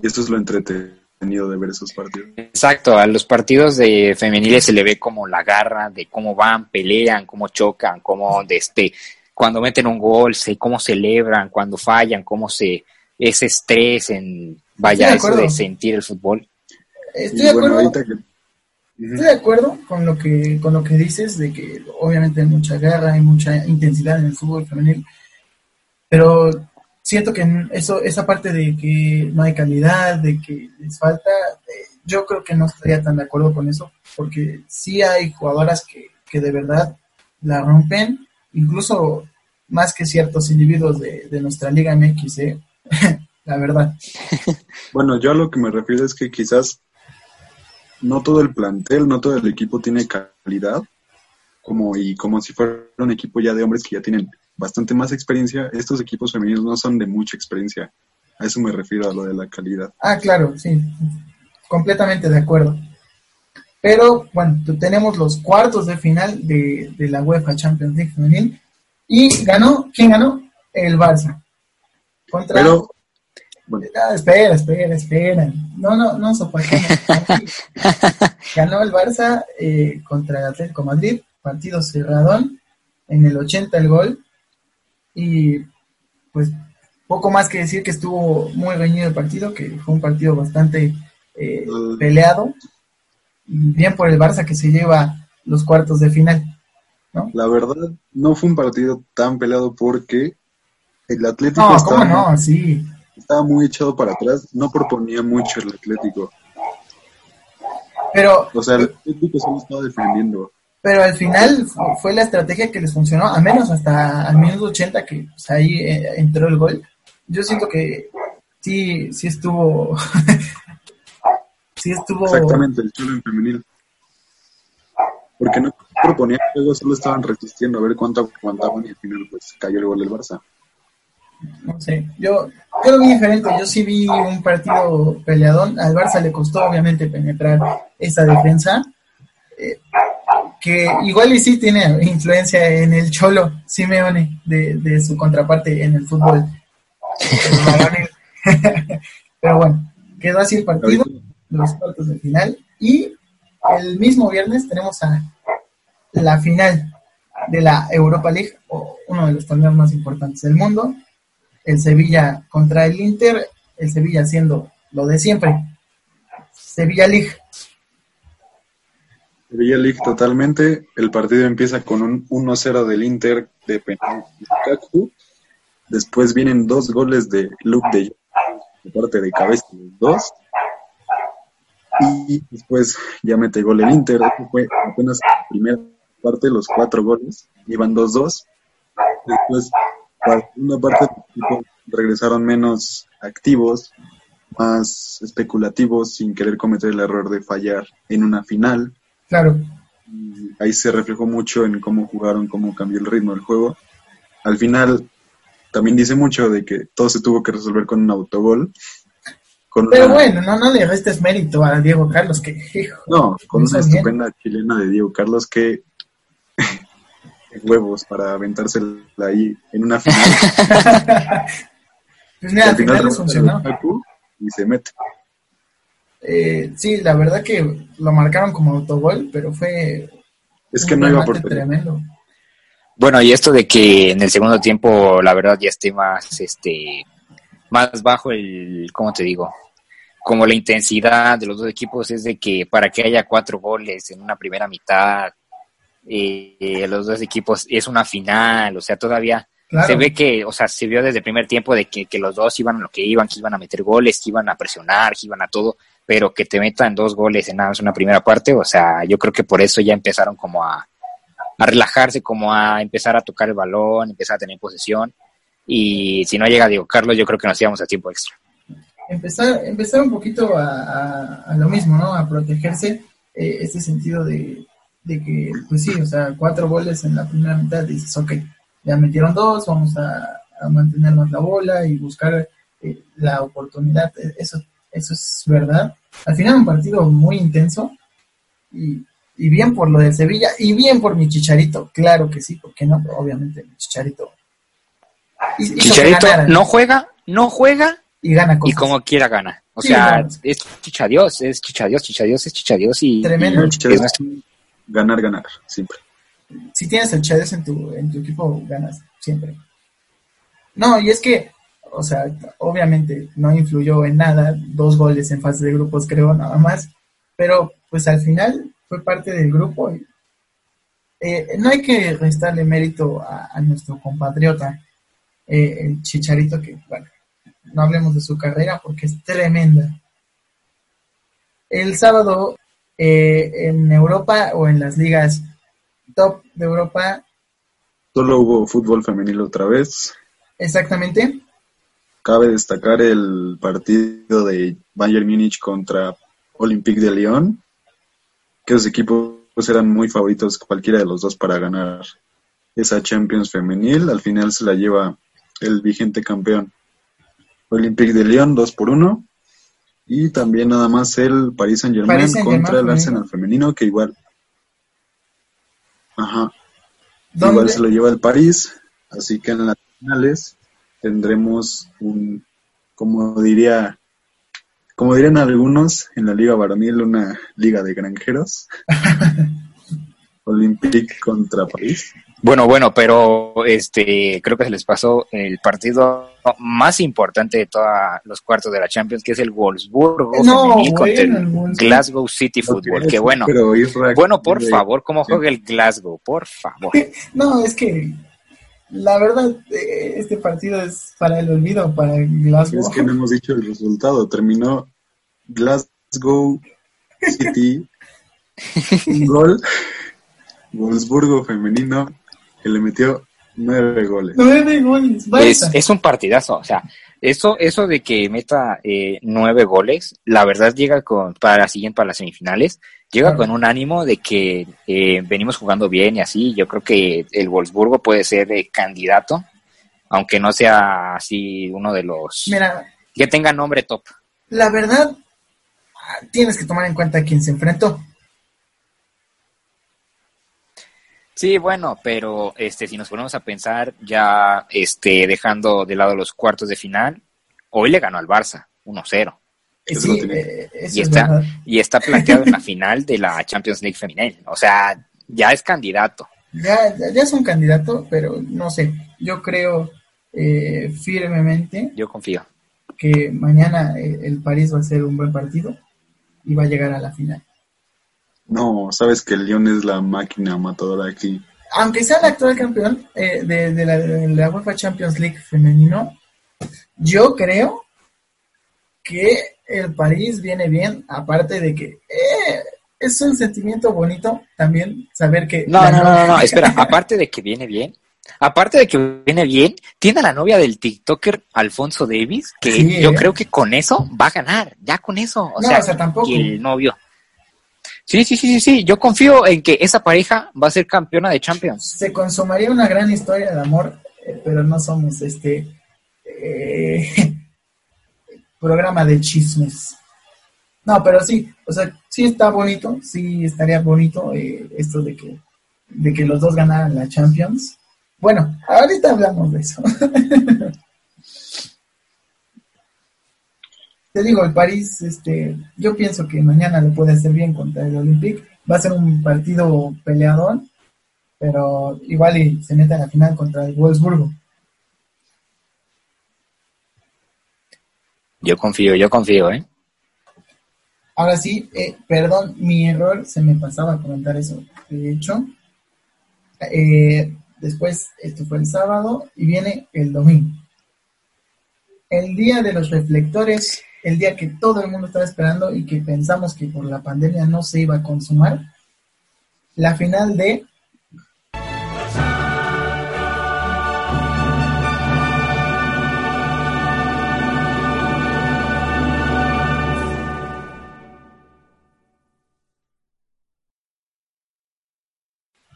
y eso es lo entretenido de ver esos partidos. Exacto, a los partidos de femeniles se le ve como la garra de cómo van, pelean, cómo chocan, cómo de este, cuando meten un gol, se, cómo celebran, cuando fallan, cómo se, ese estrés en, vaya, de eso de sentir el fútbol. Estoy de acuerdo. ahorita que Estoy de acuerdo con lo que con lo que dices de que obviamente hay mucha guerra, hay mucha intensidad en el fútbol femenil, pero siento que eso esa parte de que no hay calidad, de que les falta, eh, yo creo que no estaría tan de acuerdo con eso, porque sí hay jugadoras que, que de verdad la rompen, incluso más que ciertos individuos de, de nuestra Liga MX, ¿eh? la verdad. Bueno, yo a lo que me refiero es que quizás no todo el plantel, no todo el equipo tiene calidad, como y como si fuera un equipo ya de hombres que ya tienen bastante más experiencia, estos equipos femeninos no son de mucha experiencia. A eso me refiero a lo de la calidad. Ah, claro, sí, completamente de acuerdo. Pero bueno, tenemos los cuartos de final de, de la UEFA Champions League femenil y ganó, ¿quién ganó? El Barça. Contra Pero, bueno, Ah, espera, espera, espera. No, no, no soportemos. Ganó el Barça eh, contra el Atlético Madrid, partido cerradón, en el 80 el gol. Y pues poco más que decir que estuvo muy reñido el partido, que fue un partido bastante eh, Mm. peleado. Bien por el Barça que se lleva los cuartos de final. La verdad no fue un partido tan peleado porque el Atlético No, estaba, ¿cómo no? Sí. estaba muy echado para atrás, no proponía mucho el Atlético. Pero O sea, el Atlético solo estaba defendiendo. Pero al final fu- fue la estrategia que les funcionó, a menos hasta al minuto 80 que pues, ahí eh, entró el gol. Yo siento que sí, sí estuvo, sí estuvo, Exactamente, el chulo en femenil. Porque no proponían juego, solo estaban resistiendo a ver cuánto aguantaban y al final pues cayó el gol del Barça. no sé, yo, yo lo vi diferente, yo sí vi un partido peleadón, al Barça le costó obviamente penetrar esa defensa, eh, que igual y sí tiene influencia en el Cholo Simeone de, de su contraparte en el fútbol. Pero bueno, quedó así el partido, los cuartos de final. Y el mismo viernes tenemos a la final de la Europa League, o uno de los torneos más importantes del mundo. El Sevilla contra el Inter, el Sevilla haciendo lo de siempre. Sevilla League. Sevilla League totalmente. El partido empieza con un 1-0 del Inter de penal. Después vienen dos goles de Luke de de parte de cabeza dos. Y después ya mete gol el Inter. Fue apenas la primera parte, los cuatro goles. Iban 2-2. Después, para la segunda parte, regresaron menos activos, más especulativos, sin querer cometer el error de fallar en una final. Claro, Y ahí se reflejó mucho en cómo jugaron, cómo cambió el ritmo del juego. Al final, también dice mucho de que todo se tuvo que resolver con un autogol. Con Pero una- bueno, no, no le restes mérito a Diego Carlos, que hijo, No, con una bien. estupenda chilena de Diego Carlos que huevos para aventársela ahí en una final. Pues mira, al al final les remata funcionó. Y se mete. Eh, sí, la verdad que lo marcaron como autogol, pero fue Es un que no iba por tremendo. Bueno, y esto de que en el segundo tiempo, la verdad, ya esté más, este, más bajo el, ¿cómo te digo? Como la intensidad de los dos equipos es de que para que haya cuatro goles en una primera mitad, eh, los dos equipos es una final, o sea, todavía Claro. se ve que, o sea, se vio desde el primer tiempo de que, que los dos iban a lo que iban, que iban a meter goles, que iban a presionar, que iban a todo, pero que te metan dos goles en nada más una primera parte, o sea, yo creo que por eso ya empezaron como a, a relajarse, como a empezar a tocar el balón, empezar a tener posesión. Y si no llega Diego Carlos, yo creo que nos íbamos a tiempo extra. empezar, empezar un poquito a, a- lo mismo, ¿no? A protegerse, eh, este sentido de, de que, pues sí, o sea, cuatro goles en la primera mitad, dices, ok, ya metieron dos, vamos a, a mantener más la bola y buscar eh, la oportunidad, eh, eso, eso es verdad. Al final un partido muy intenso y, y bien por lo de Sevilla y bien por mi Chicharito, claro que sí, porque no, obviamente mi Chicharito. Que Chicharito no juega, no juega y gana y cosas. como quiera gana. O Sí, sea, no. es chichadios, es chichadios, chichadios, es chichadios y, Tremendo. y es- ganar, ganar, siempre. si tienes el Chávez en tu, en tu equipo, ganas siempre. No, y es que, o sea, obviamente no influyó en nada, dos goles en fase de grupos creo nada más, pero pues al final fue parte del grupo. y, eh, no hay que restarle mérito a, a nuestro compatriota, eh, el Chicharito, que bueno, no hablemos de su carrera porque es tremenda. El sábado eh, en Europa o en las ligas top de Europa, Solo hubo fútbol femenil otra vez. exactamente. Cabe destacar el partido de Bayern Múnich contra Olympique de Lyon, que los equipos eran muy favoritos cualquiera de los dos para ganar esa Champions femenil. Al final se la lleva el vigente campeón. Olympique de Lyon 2 por 1 y también nada más el Paris Saint Germain Paris contra el. Arsenal femenino que igual ajá ¿Dónde? igual se lo lleva el París. Así que en las finales tendremos un como diría como dirían algunos en la liga varonil una liga de granjeros. Olympique contra París Bueno, bueno, pero este creo que se les pasó el partido más importante de todos los cuartos de la Champions, que es el Wolfsburgo No, femenil contra bueno, el. Glasgow City Football. Que bueno, bueno, por favor, ¿cómo juega el Glasgow? Por favor. No, es que la verdad, eh, este partido es para el olvido, para el Glasgow. Es que no hemos dicho el resultado. Terminó Glasgow City, un gol. Wolfsburgo femenino que le metió nueve goles. Nueve goles, Es, es un partidazo, o sea, eso, eso de que meta eh, nueve goles, la verdad llega con, para la siguiente, para las semifinales, llega Claro. con un ánimo de que eh, venimos jugando bien y así, yo creo que el Wolfsburgo puede ser eh, candidato, aunque no sea así uno de los Mira, que tenga nombre top. la verdad, tienes que tomar en cuenta quién se enfrentó. Sí, bueno, pero este, si nos ponemos a pensar, ya este, dejando de lado los cuartos de final, hoy le ganó al Barça, 1-0. Eh, sí, Y es está, y está planteado en la final de la Champions League femenil. O sea, ya es candidato. Ya, ya, ya es un candidato, pero no sé, yo creo eh, firmemente Yo confío. que mañana eh, el París va a ser un buen partido y va a llegar a la final. No, sabes que el Lyon es la máquina matadora aquí. Aunque sea el actual campeón eh, de, de la, de la UEFA Champions League femenino, yo creo que el París viene bien, aparte de que eh, es un sentimiento bonito también saber que... No, no, no, no, espera, aparte de que viene bien, aparte de que viene bien, tiene a la novia del TikToker Alfonso Davis, que Sí, yo ¿eh? creo que con eso va a ganar, ya con eso. O No, sea, o sea, tampoco. que el novio. Sí, sí, sí, sí, sí, yo confío en que esa pareja va a ser campeona de Champions. se consumaría una gran historia de amor, eh, pero no somos este. eh, programa de chismes. No, pero sí, o sea, sí está bonito, sí estaría bonito eh, esto de que, de que los dos ganaran la Champions. Bueno, ahorita hablamos de eso. Te digo, el París, este, yo pienso que mañana lo puede hacer bien contra el Olympique. Va a ser un partido peleador, pero igual y se mete a la final contra el Wolfsburgo. Yo confío, yo confío, ¿eh? Ahora sí, eh, perdón, mi error, se me pasaba a comentar eso. De hecho, eh, después, esto fue el sábado y viene el domingo. El día de los reflectores, el día que todo el mundo estaba esperando y que pensamos que por la pandemia no se iba a consumar, la final de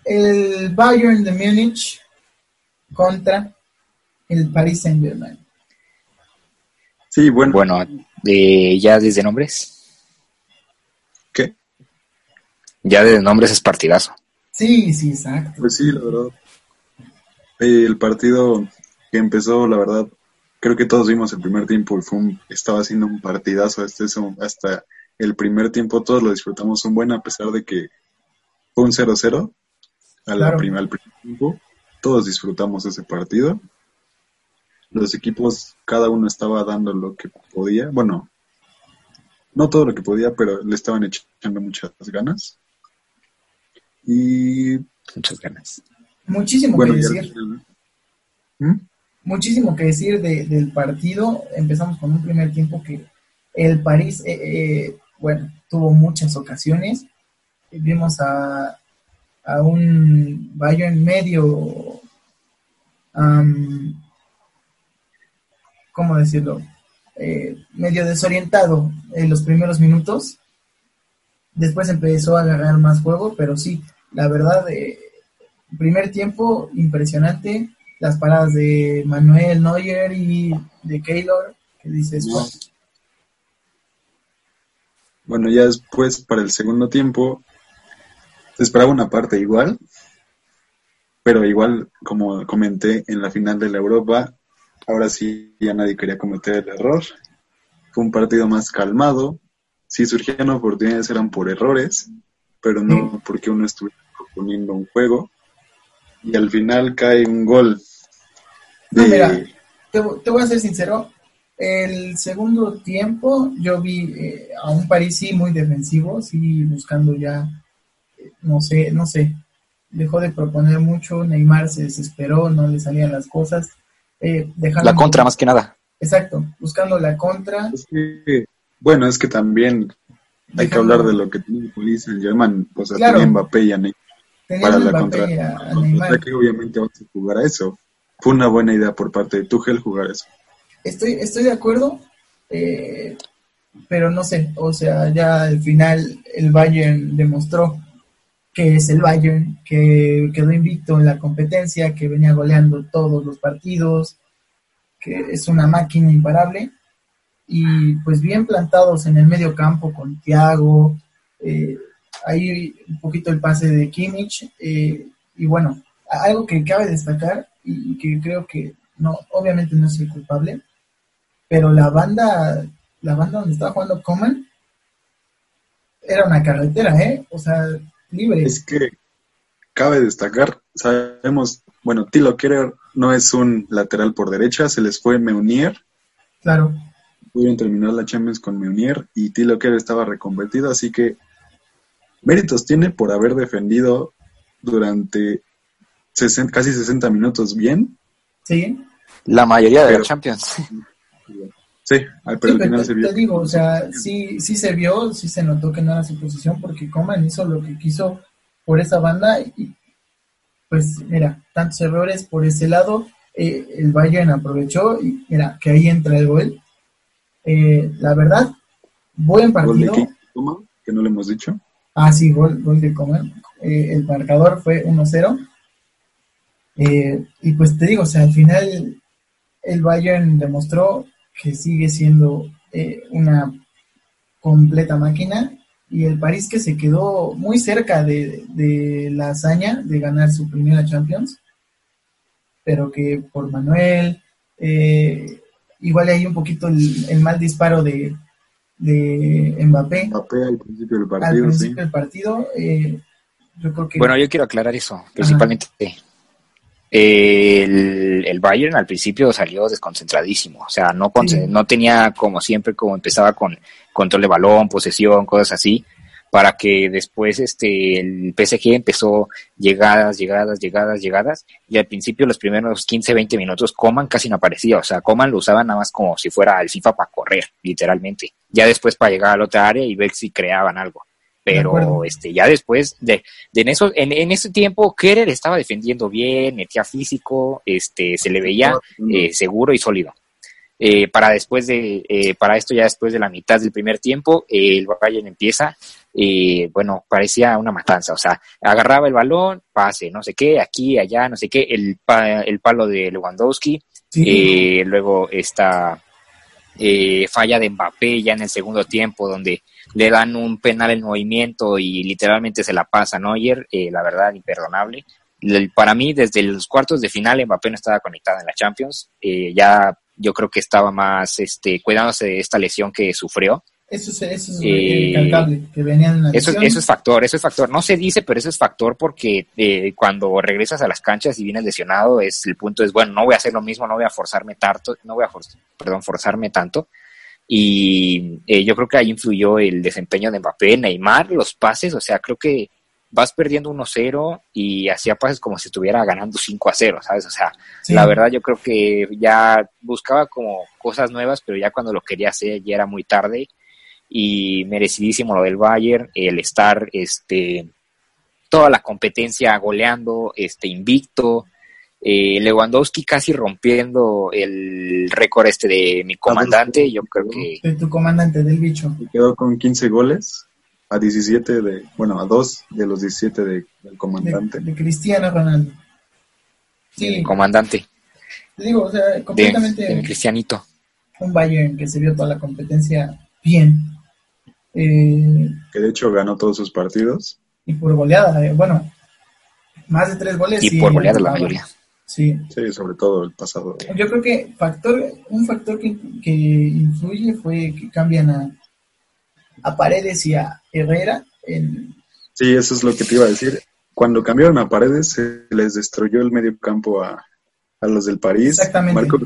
el Bayern de Múnich contra el Paris Saint Germain. Sí, bueno. Bueno, de, ya desde nombres. ¿Qué? Ya desde nombres es partidazo. Sí, sí, exacto. Pues sí, la verdad. El partido que empezó, la verdad, creo que todos vimos el primer tiempo y fue un- estaba haciendo un partidazo hasta, eso, hasta el primer tiempo, todos lo disfrutamos un buen a pesar de que fue un 0-0 a la Claro. prim- al primer tiempo, todos disfrutamos ese partido. Los equipos, cada uno estaba dando lo que podía, bueno, no todo lo que podía, pero le estaban echando muchas ganas. Y Muchas ganas. Muchísimo bueno, que ya- decir. ¿Mm? muchísimo que decir de- del partido. Empezamos con un primer tiempo que el París, eh, eh, bueno, tuvo muchas ocasiones. Vimos a, a un Bayern medio, ¿cómo decirlo? Eh, medio desorientado en los primeros minutos. Después empezó a agarrar más juego, pero sí, la verdad, eh, primer tiempo impresionante las paradas de Manuel Neuer y de Keylor, que dices, No. "Bueno, Bueno, ya después, para el segundo tiempo, se esperaba una parte igual, pero igual, como comenté en la final de la Europa, ahora sí ya nadie quería cometer el error. Fue un partido más calmado. Si surgían oportunidades eran por errores, pero no porque uno estuviera proponiendo un juego. Y al final cae un gol. No, mira, te, te voy a ser sincero, el segundo tiempo yo vi eh, a un París sí muy defensivo, sí buscando ya, eh, no sé, no sé, dejó de proponer mucho, Neymar se desesperó, no le salían las cosas. Eh, dejando- La contra más que nada. Exacto, buscando la contra. Es que, bueno, es que también hay que hablar de lo que tiene el Paris Saint-Germain. O sea, Claro. Mbappé y a Neymar. Para la contra- a- a que obviamente vas a jugar a eso. Fue una buena idea por parte de Tuchel jugar eso. Estoy, estoy de acuerdo, eh, pero no sé, o sea, ya al final el Bayern demostró que es el Bayern, que quedó invicto en la competencia, que venía goleando todos los partidos, que es una máquina imparable, y pues bien plantados en el medio campo con Thiago, eh, ahí un poquito el pase de Kimmich, eh, y bueno, algo que cabe destacar y que creo que no, obviamente no es el culpable, pero la banda, la banda donde estaba jugando Coman era una carretera, ¿eh? O sea, libre. Es que cabe destacar, sabemos, bueno, Tilo Kerer no es un lateral por derecha, se les fue Meunier, Claro, pudieron terminar la Champions con Meunier y Tilo Kerer estaba reconvertido, así que méritos tiene por haber defendido durante 60 casi 60 minutos bien. sí. La mayoría de Pero- la Champions. Sí, al- pero Sí, al final te, se vio. te digo, o sea, sí, sí se vio, sí se notó que no era su posición porque Coman hizo lo que quiso por esa banda y pues mira, tantos errores por ese lado, eh, el Bayern aprovechó y mira, que ahí entra el gol. Eh, la verdad, buen Gol de partido. Toma, que no le hemos dicho. Ah, sí, gol, gol de Coman. Eh, el marcador fue 1-0. Eh, y pues te digo, o sea, al final el Bayern demostró que sigue siendo eh, una completa máquina y el París que se quedó muy cerca de, de, la hazaña de ganar su primera Champions, pero que por Manuel, eh, igual hay un poquito el, mal disparo de, de Mbappé. Mbappé al principio del partido. Al principio del partido, eh, yo creo que... Bueno, yo quiero aclarar eso, principalmente. El, el, Bayern al principio salió desconcentradísimo, o sea, no, no tenía como siempre, como empezaba con control de balón, posesión, cosas así, para que después este el PSG empezó llegadas, llegadas, llegadas, llegadas, y al principio los primeros 15, 20 minutos Coman casi no aparecía, o sea, Coman lo usaban nada más como si fuera el FIFA para correr, literalmente. Ya después para llegar a la otra área y ver si creaban algo pero este ya después de, de en eso en, en, ese tiempo Kerer estaba defendiendo bien metía físico este se le veía eh, seguro y sólido. Eh, para después de eh, para esto ya después de la mitad del primer tiempo el Bayern empieza bueno parecía una matanza. O sea agarraba el balón pase no sé qué aquí allá no sé qué el el palo de Lewandowski luego esta falla de Mbappé ya en el segundo tiempo donde le dan un penal en movimiento y literalmente se la pasa Neuer, eh, la verdad, imperdonable. Para mí, desde los cuartos de final, Mbappé no estaba conectado en la Champions. Eh, ya yo creo que estaba más este, cuidándose de esta lesión que sufrió. Eso es, eso es eh, que venían en la eso, eso, es factor, eso es factor. No se dice, pero eso es factor porque eh, cuando regresas a las canchas y vienes lesionado, es el punto es, bueno, no voy a hacer lo mismo, no voy a forzarme tanto, no voy a perdón, forzarme tanto y eh, yo creo que ahí influyó el desempeño de Mbappé, Neymar, los pases, o sea, creo que vas perdiendo 1-0 y hacía pases como si estuviera ganando 5-0, ¿sabes? O sea, la verdad yo creo que ya buscaba como cosas nuevas, pero ya cuando lo quería hacer ya era muy tarde y merecidísimo lo del Bayern, el estar este toda la competencia goleando, este invicto, eh, Lewandowski casi rompiendo el récord este de mi comandante, yo creo que... De tu comandante del bicho. Quedó con 15 goles a 17 de, bueno, a 2 de los 17 de, del comandante. De, Cristiano Ronaldo. Sí. comandante. Te digo, o sea, completamente... De, Cristianito. Un Bayern que se vio toda la competencia bien. Eh, que de hecho ganó todos sus partidos. Y por goleada, eh, bueno, más de tres goles. Y por goleada la mayoría. Sí. sí, sobre todo el pasado. Yo creo que factor, un factor que, que influye fue que cambian a, a Paredes y a Herrera. En... Sí, eso es lo que te iba a decir. Cuando cambiaron a Paredes, se les destruyó el medio campo a, a los del París. Exactamente. Marco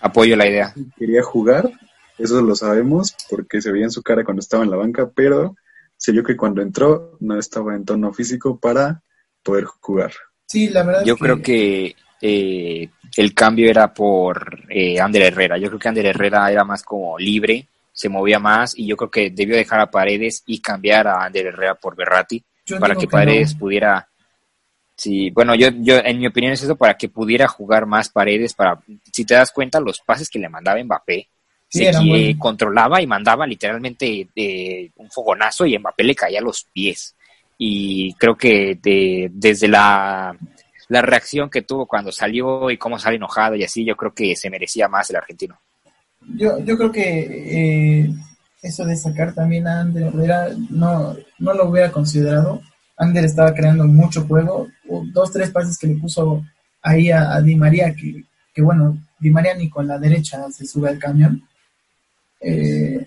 Apoyo la idea. Quería jugar, eso lo sabemos, porque se veía en su cara cuando estaba en la banca, pero se vio que cuando entró no estaba en tono físico para poder jugar. Sí, la verdad. Yo creo que eh, el cambio era por eh, Ander Herrera. Yo creo que Ander Herrera era más como libre, se movía más y yo creo que debió dejar a Paredes y cambiar a Ander Herrera por Berratti para que, Paredes pudiera. Sí, bueno, yo, yo en mi opinión es eso para que pudiera jugar más Paredes. Para, si te das cuenta, los pases que le mandaba Mbappé, se controlaba y mandaba literalmente eh, un fogonazo y Mbappé le caía a los pies y creo que de, desde la, la reacción que tuvo cuando salió y cómo sale enojado y así, yo creo que se merecía más el argentino. Yo, yo creo que eh, eso de sacar también a Ander no, no lo hubiera considerado. Ander estaba creando mucho juego, dos, tres pases que le puso ahí a, Di María, que, que, bueno, Di María ni con la derecha se sube al camión. Eh,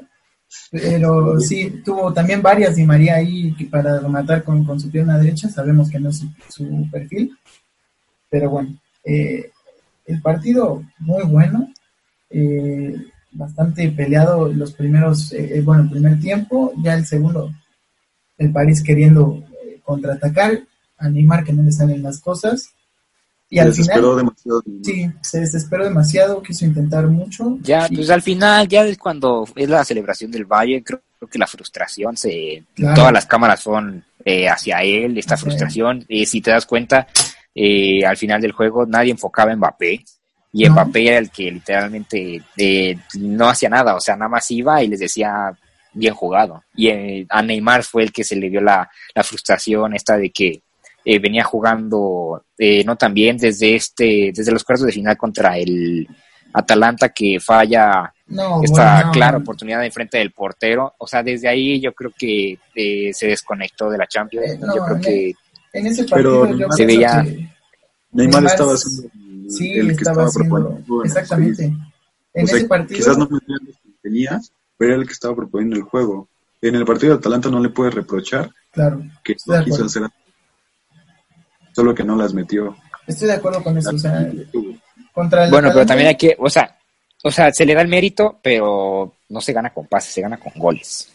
pero sí, tuvo también varias Di María ahí para rematar con, con su pierna derecha. Sabemos que no es su, perfil. Pero bueno, eh, el partido muy bueno. Eh, bastante peleado los primeros, eh, bueno, el primer tiempo. Ya el segundo, el París queriendo contraatacar. Animar que no le salen las cosas. Y al final, demasiado. Sí, se desesperó demasiado, quiso intentar mucho. Ya, pues al final, ya es cuando es la celebración del Valle, creo, que la frustración se. Todas las cámaras son eh, hacia él, esta frustración. y si te das cuenta, eh, al final del juego nadie enfocaba en Mbappé. Y Mbappé era el que literalmente eh, no hacía nada, o sea, nada más iba y les decía bien jugado. Y a Neymar fue el que se le dio la, la frustración esta de que eh, venía jugando eh, no tan bien desde este desde los cuartos de final contra el Atalanta que falla No, esta bueno, no, clara no. oportunidad de frente del portero. O sea, desde ahí yo creo que eh, se desconectó de la Champions. Eh, no, yo creo en que En ese Pero partido yo Neymar- Se veía- Neymar estaba haciendo el, sí el que estaba proponiendo. en el exactamente. En O sea, ese partido Quizás no metía los que tenía, pero era el que estaba proponiendo el juego. En el partido de Atalanta no le puedes reprochar claro, que no quiso hacer solo que no las metió. estoy de acuerdo con eso, o sea, contra el Bueno, pero también hay que, o sea, o sea, se le da el mérito, pero no se gana con pases, se gana con goles.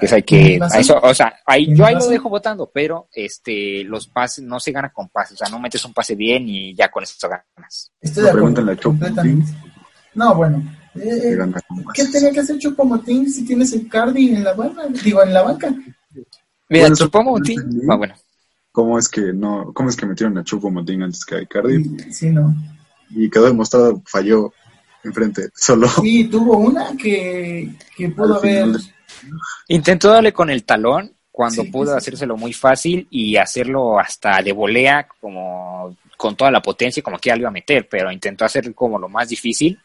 Eso hay que, a eso, o sea, ahí, yo ahí lo dejo votando, pero este, los pases no se gana con pases, o sea, no metes un pase bien y ya con eso ganas. Estoy de acuerdo, completamente. No, bueno, eh, ¿qué tenía que hacer Chupomotín si tienes el Cardi en la banca? Digo, en la banca. Mira, Bueno, sí, ah, bueno, ¿Cómo es que no, cómo es que metieron a Chupo Motín antes que a Icardi? Y- Sí, no. Y quedó demostrado, falló enfrente, solo. Sí, tuvo una que, que pudo haber... Intentó darle con el talón cuando Sí, pudo sí. hacérselo muy fácil y hacerlo hasta de volea, como con toda la potencia, como que ya lo iba a meter, pero intentó hacer como lo más difícil.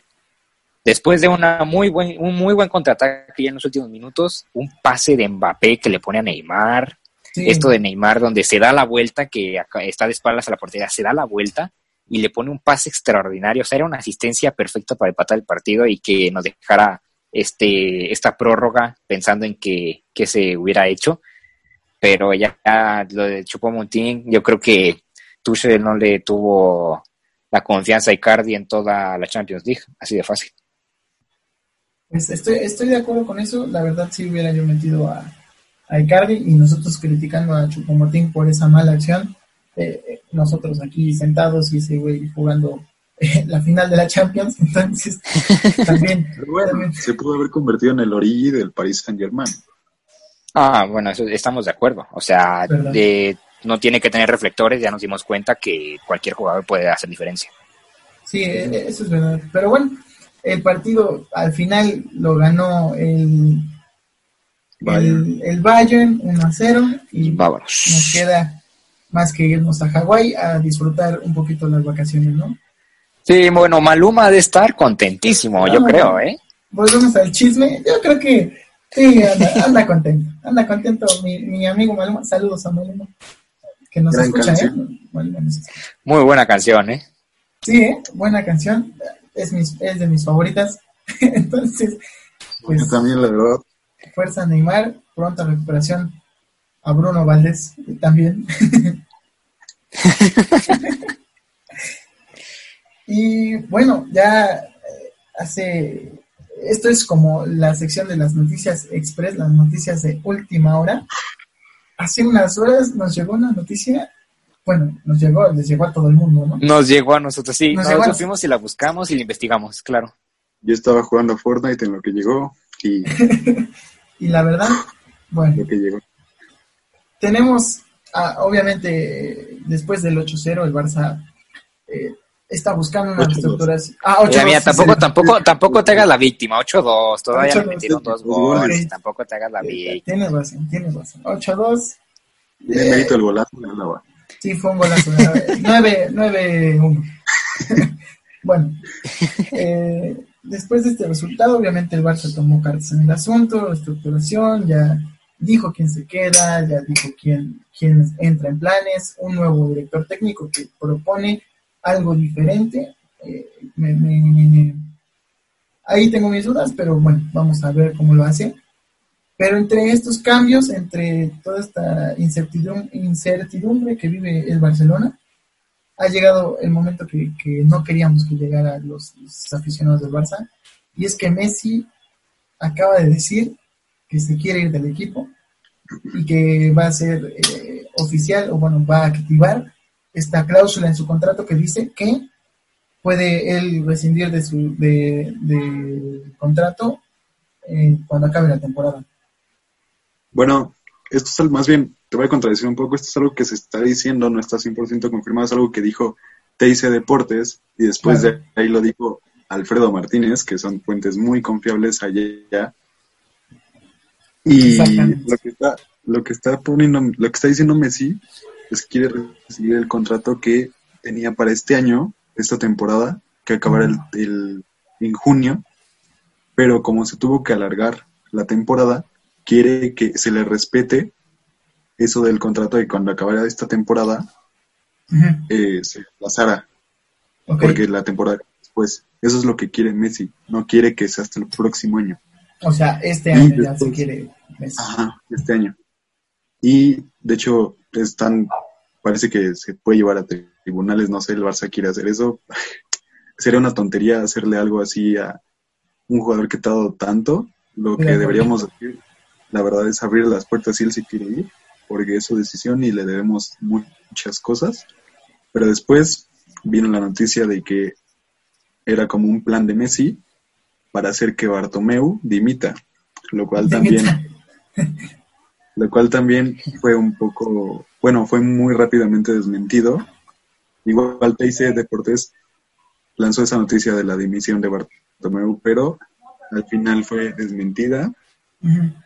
Después de una muy buen, un muy buen contraataque ya en los últimos minutos, un pase de Mbappé que le pone a Neymar, sí, esto de Neymar donde se da la vuelta, que está de espaldas a la portería, se da la vuelta y le pone un pase extraordinario, o sea, era una asistencia perfecta para empatar el partido y que nos dejara este esta prórroga pensando en que, que se hubiera hecho, pero ya, ya lo de Chupomontín, yo creo que Tuchel no le tuvo la confianza a Icardi en toda la Champions League, así de fácil. Pues estoy, estoy de acuerdo con eso. La verdad, si hubiera yo metido a, a Icardi y nosotros criticando a Chupomotín por esa mala acción. eh, eh, nosotros aquí sentados y ese güey jugando eh, la final de la Champions. Entonces, también. Pero bueno, también- se pudo haber convertido en el Origi del Paris Saint Germain. Ah, bueno, eso, estamos de acuerdo. O sea, de- no tiene que tener reflectores, ya nos dimos cuenta que cualquier jugador puede hacer diferencia. Sí, eh, eso es verdad. Pero bueno, el partido al final lo ganó el, el, el Bayern 1 a 0 y nos queda más que irnos a Hawái a disfrutar un poquito las vacaciones, ¿no? Sí, bueno, Maluma de estar contentísimo, yo creo, ¿eh? Volvemos al chisme. Yo creo que sí, anda, anda contento. Anda contento mi, mi amigo Maluma. Saludos a Maluma. Que nos Gran escucha, ¿eh? canción. Maluma nos escucha. Muy buena canción, ¿eh? Sí, ¿eh? buena canción. Es, mis, es de mis favoritas. Entonces, pues Yo también, la verdad, fuerza Neymar. Pronta recuperación a Bruno Valdés también. y bueno, ya eh, hace. Esto es como la sección de las noticias express, las noticias de última hora. Hace unas horas nos llegó una noticia. Bueno, nos llegó, les llegó a todo el mundo, ¿no? Nos llegó a nosotros, sí. Nos a- nosotros fuimos y la buscamos y la investigamos, claro. yo estaba jugando a Fortnite en lo que llegó y Y la verdad, bueno, lo que llegó. tenemos, ah, obviamente, después del 8-0, el Barça eh, está buscando una 8-2. reestructuración. Ah, Mira, 8-2, mira, sí, tampoco, sí. tampoco, tampoco te hagas la víctima, 8-2, todavía 8-2, le metieron dos goles. goles, tampoco te hagas la víctima. Tienes razón, tienes razón. 8-2. Tiene Eh, mérito el golazo de Álava. Sí, fue un golazo. 9-1. bueno, eh, después de este resultado, obviamente el Barça tomó cartas en el asunto, estructuración, ya dijo quién se queda, ya dijo quién, quién entra en planes, un nuevo director técnico que propone algo diferente. Eh, me- ahí tengo mis dudas, pero bueno, vamos a ver cómo lo hace. Pero entre estos cambios, entre toda esta incertidumbre que vive el Barcelona, ha llegado el momento que, no queríamos que llegara los, aficionados del Barça, y es que Messi acaba de decir que se quiere ir del equipo y que va a ser eh, oficial, o bueno, va a activar esta cláusula en su contrato que dice que puede él rescindir de su de contrato eh, cuando acabe la temporada. Bueno, esto es más bien, te voy a contradecir un poco, esto es algo que se está diciendo, no está 100% confirmado, es algo que dijo TIC Deportes y después Claro. de ahí lo dijo Alfredo Martínez, que son fuentes muy confiables allá. Y lo que está, lo que está poniendo, lo que está diciendo Messi es que quiere recibir el contrato que tenía para este año, esta temporada, que acabara el, el en junio, pero como se tuvo que alargar la temporada, quiere que se le respete eso del contrato de cuando acabara esta temporada eh, se pasara, porque la temporada después, eso es lo que quiere Messi, no quiere que sea hasta el próximo año. O sea, este Y año ya se quiere Messi. Ajá, este año. Y de hecho, están, parece que se puede llevar a tribunales, no sé, el Barça quiere hacer eso. Sería una tontería hacerle algo así a un jugador que te ha dado tanto. Lo que deberíamos hacer, la verdad, es abrir las puertas si él se quiere ir, porque es su decisión y le debemos mu- muchas cosas. Pero después vino la noticia de que era como un plan de Messi para hacer que Bartomeu dimita, lo cual también lo cual también fue un poco, bueno, fue muy rápidamente desmentido. Igual TIC Deportes lanzó esa noticia de la dimisión de Bartomeu, pero al final fue desmentida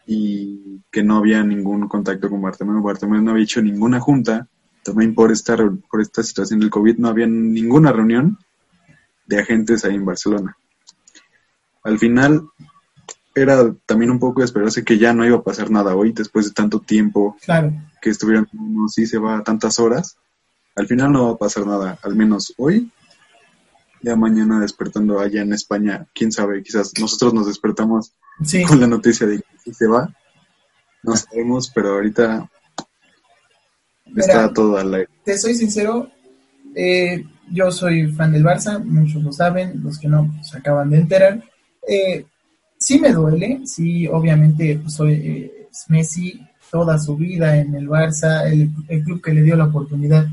Y que no había ningún contacto con Bartomeu. Bartomeu no había hecho ninguna junta, también por esta, por esta situación del COVID no había ninguna reunión de agentes ahí en Barcelona. Al final era también un poco de esperarse que ya no iba a pasar nada hoy, después de tanto tiempo Claro, que estuvieron, no, sí se va tantas horas, al final no va a pasar nada, al menos hoy. Ya mañana despertando allá en España, quién sabe, quizás nosotros nos despertamos sí. con la noticia de que se va. No sabemos, pero ahorita está Mira, todo al aire. te soy sincero, eh, yo soy fan del Barça, muchos lo saben, los que no se acaban de enterar. Eh, sí me duele, sí, obviamente pues, soy eh, es Messi toda su vida en el Barça, el, el club que le dio la oportunidad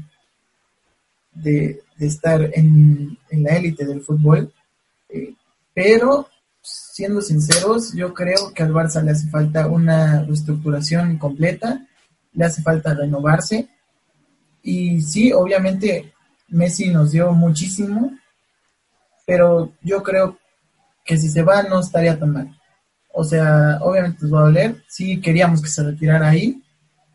de, de estar en, en la élite del fútbol. Eh, pero, siendo sinceros, yo creo que al Barça le hace falta una reestructuración completa, le hace falta renovarse. Y sí, obviamente Messi nos dio muchísimo, pero yo creo que si se va no estaría tan mal. O sea, obviamente nos va a doler. Sí queríamos que se retirara ahí,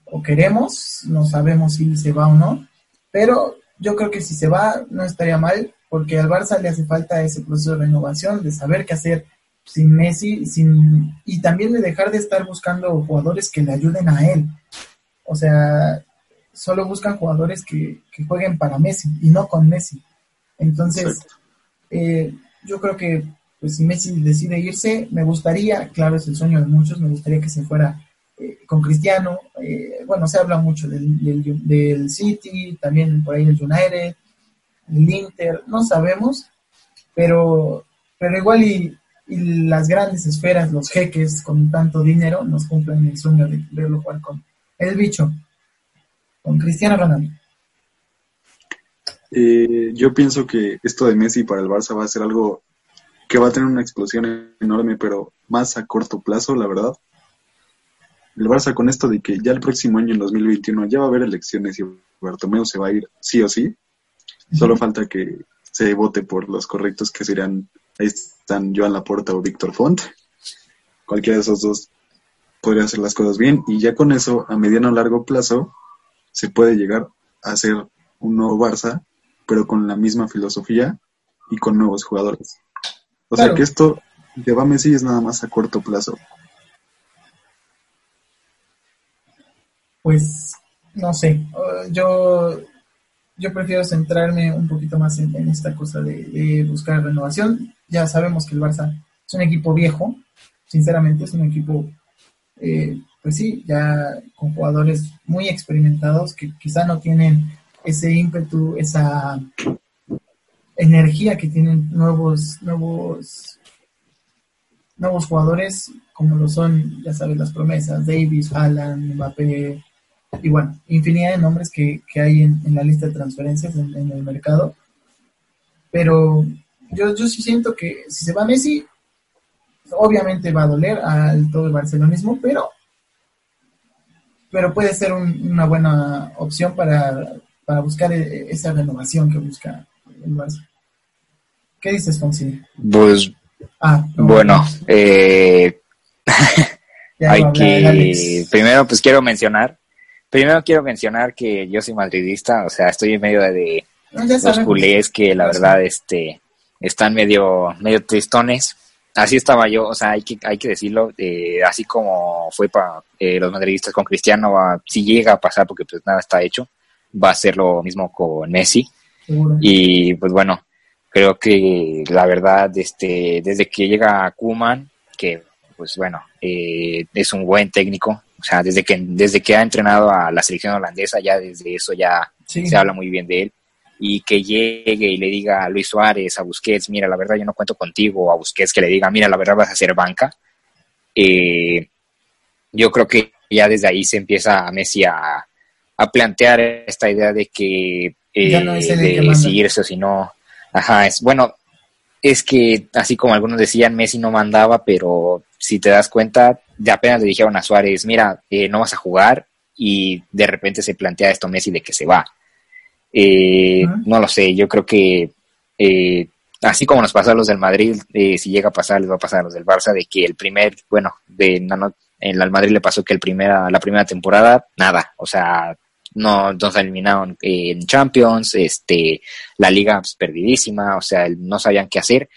o queremos, no sabemos si se va o no, pero yo creo que si se va no estaría mal, porque al Barça le hace falta ese proceso de renovación, de saber qué hacer sin Messi, sin y también de dejar de estar buscando jugadores que le ayuden a él. O sea, solo buscan jugadores que, que jueguen para Messi y no con Messi. Entonces, eh, yo creo que pues si Messi decide irse, me gustaría, claro, es el sueño de muchos, me gustaría que se fuera eh, con Cristiano. eh, bueno, se habla mucho del, del, del City, también por ahí del United, el Inter, no sabemos, pero, pero igual y, y las grandes esferas, los jeques con tanto dinero, nos cumplen el sueño de verlo jugar con el bicho, con Cristiano Ronaldo. Eh, yo pienso que esto de Messi para el Barça va a ser algo que va a tener una explosión enorme, pero más a corto plazo, la verdad. El Barça con esto de que ya el próximo año, en 2021, ya va a haber elecciones y Bartomeu se va a ir sí o sí. Solo falta que se vote por los correctos que serían, ahí están Joan Laporta o Víctor Font. Cualquiera de esos dos podría hacer las cosas bien y ya con eso, a mediano o largo plazo, se puede llegar a hacer un nuevo Barça, pero con la misma filosofía y con nuevos jugadores. O Claro. sea que esto de Messi es nada más a corto plazo. Pues no sé, yo, yo prefiero centrarme un poquito más en, esta cosa de, de buscar renovación. Ya sabemos que el Barça es un equipo viejo, sinceramente es un equipo, eh, pues sí, ya con jugadores muy experimentados que quizá no tienen ese ímpetu, esa energía que tienen nuevos, nuevos, nuevos jugadores como lo son, ya sabes, las promesas, Davis, Haaland, Mbappé, y bueno, infinidad de nombres que, que hay en, en, la lista de transferencias en, en, el mercado. Pero yo, yo sí siento que si se va Messi, obviamente va a doler al todo el barcelonismo, pero, pero puede ser un, una buena opción para, para buscar esa renovación que busca el Barça. ¿Qué dices, Fonsi? Pues, ah, no, bueno, eh, hay que, primero pues quiero mencionar, primero quiero mencionar que yo soy madridista, o sea, estoy en medio de, los culés que la verdad, este, están medio, medio tristones. Así estaba yo, o sea, hay que, hay que decirlo, eh, así como fue para eh, los madridistas con Cristiano, si llega a pasar, porque pues nada está hecho, va a ser lo mismo con Messi. Y pues bueno, creo que la verdad, este, desde que llega Kuman, que pues bueno, eh, es un buen técnico, o sea, desde que, desde que ha entrenado a la selección holandesa, ya desde eso ya se habla muy bien de él. Y que llegue y le diga a Luis Suárez, a Busquets, mira, la verdad yo no cuento contigo, a Busquets que le diga, mira, la verdad vas a ser banca. Eh, yo creo que ya desde ahí se empieza a Messi a, plantear esta idea de que eh, de seguirse o si no. Ajá, es bueno, es que así como algunos decían, Messi no mandaba, pero si te das cuenta, de apenas le dijeron a Suárez, mira, eh, no vas a jugar y de repente se plantea esto Messi de que se va. Eh, no lo sé, yo creo que eh, así como nos pasó a los del Madrid, si llega a pasar, les va a pasar a los del Barça, de que el primer, bueno, de en el Madrid le pasó que el primera, la primera temporada, nada, o sea, no nos eliminaron en Champions, este, la liga pues, perdidísima, o sea, no sabían qué hacer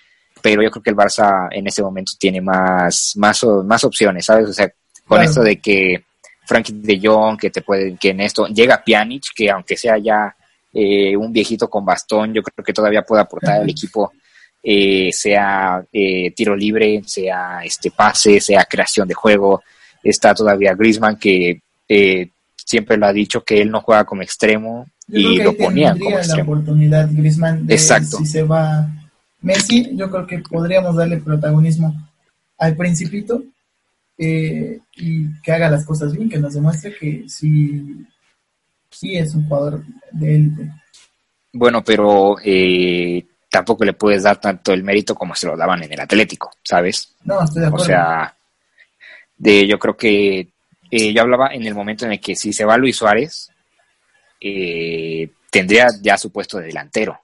pero yo creo que el Barça en ese momento tiene más, más, más opciones, ¿sabes? O sea, con esto de que Frankie de Jong, que te puede, que en esto llega Pjanic, que aunque sea ya eh, un viejito con bastón, yo creo que todavía puede aportar al equipo, eh, sea eh, tiro libre, sea este pase, sea creación de juego. Está todavía Griezmann, que siempre lo ha dicho que él no juega como extremo y lo ponían como extremo. la oportunidad Griezmann de Exacto. si se va Messi, yo creo que podríamos darle protagonismo al principito eh, y que haga las cosas bien, que nos demuestre que sí, sí es un jugador de élite. Bueno, pero eh, tampoco le puedes dar tanto el mérito como se lo daban en el Atlético, ¿sabes? No, estoy de acuerdo. O sea, de, yo creo que eh, yo hablaba en el momento en el que si se va Luis Suárez, tendría ya su puesto de delantero,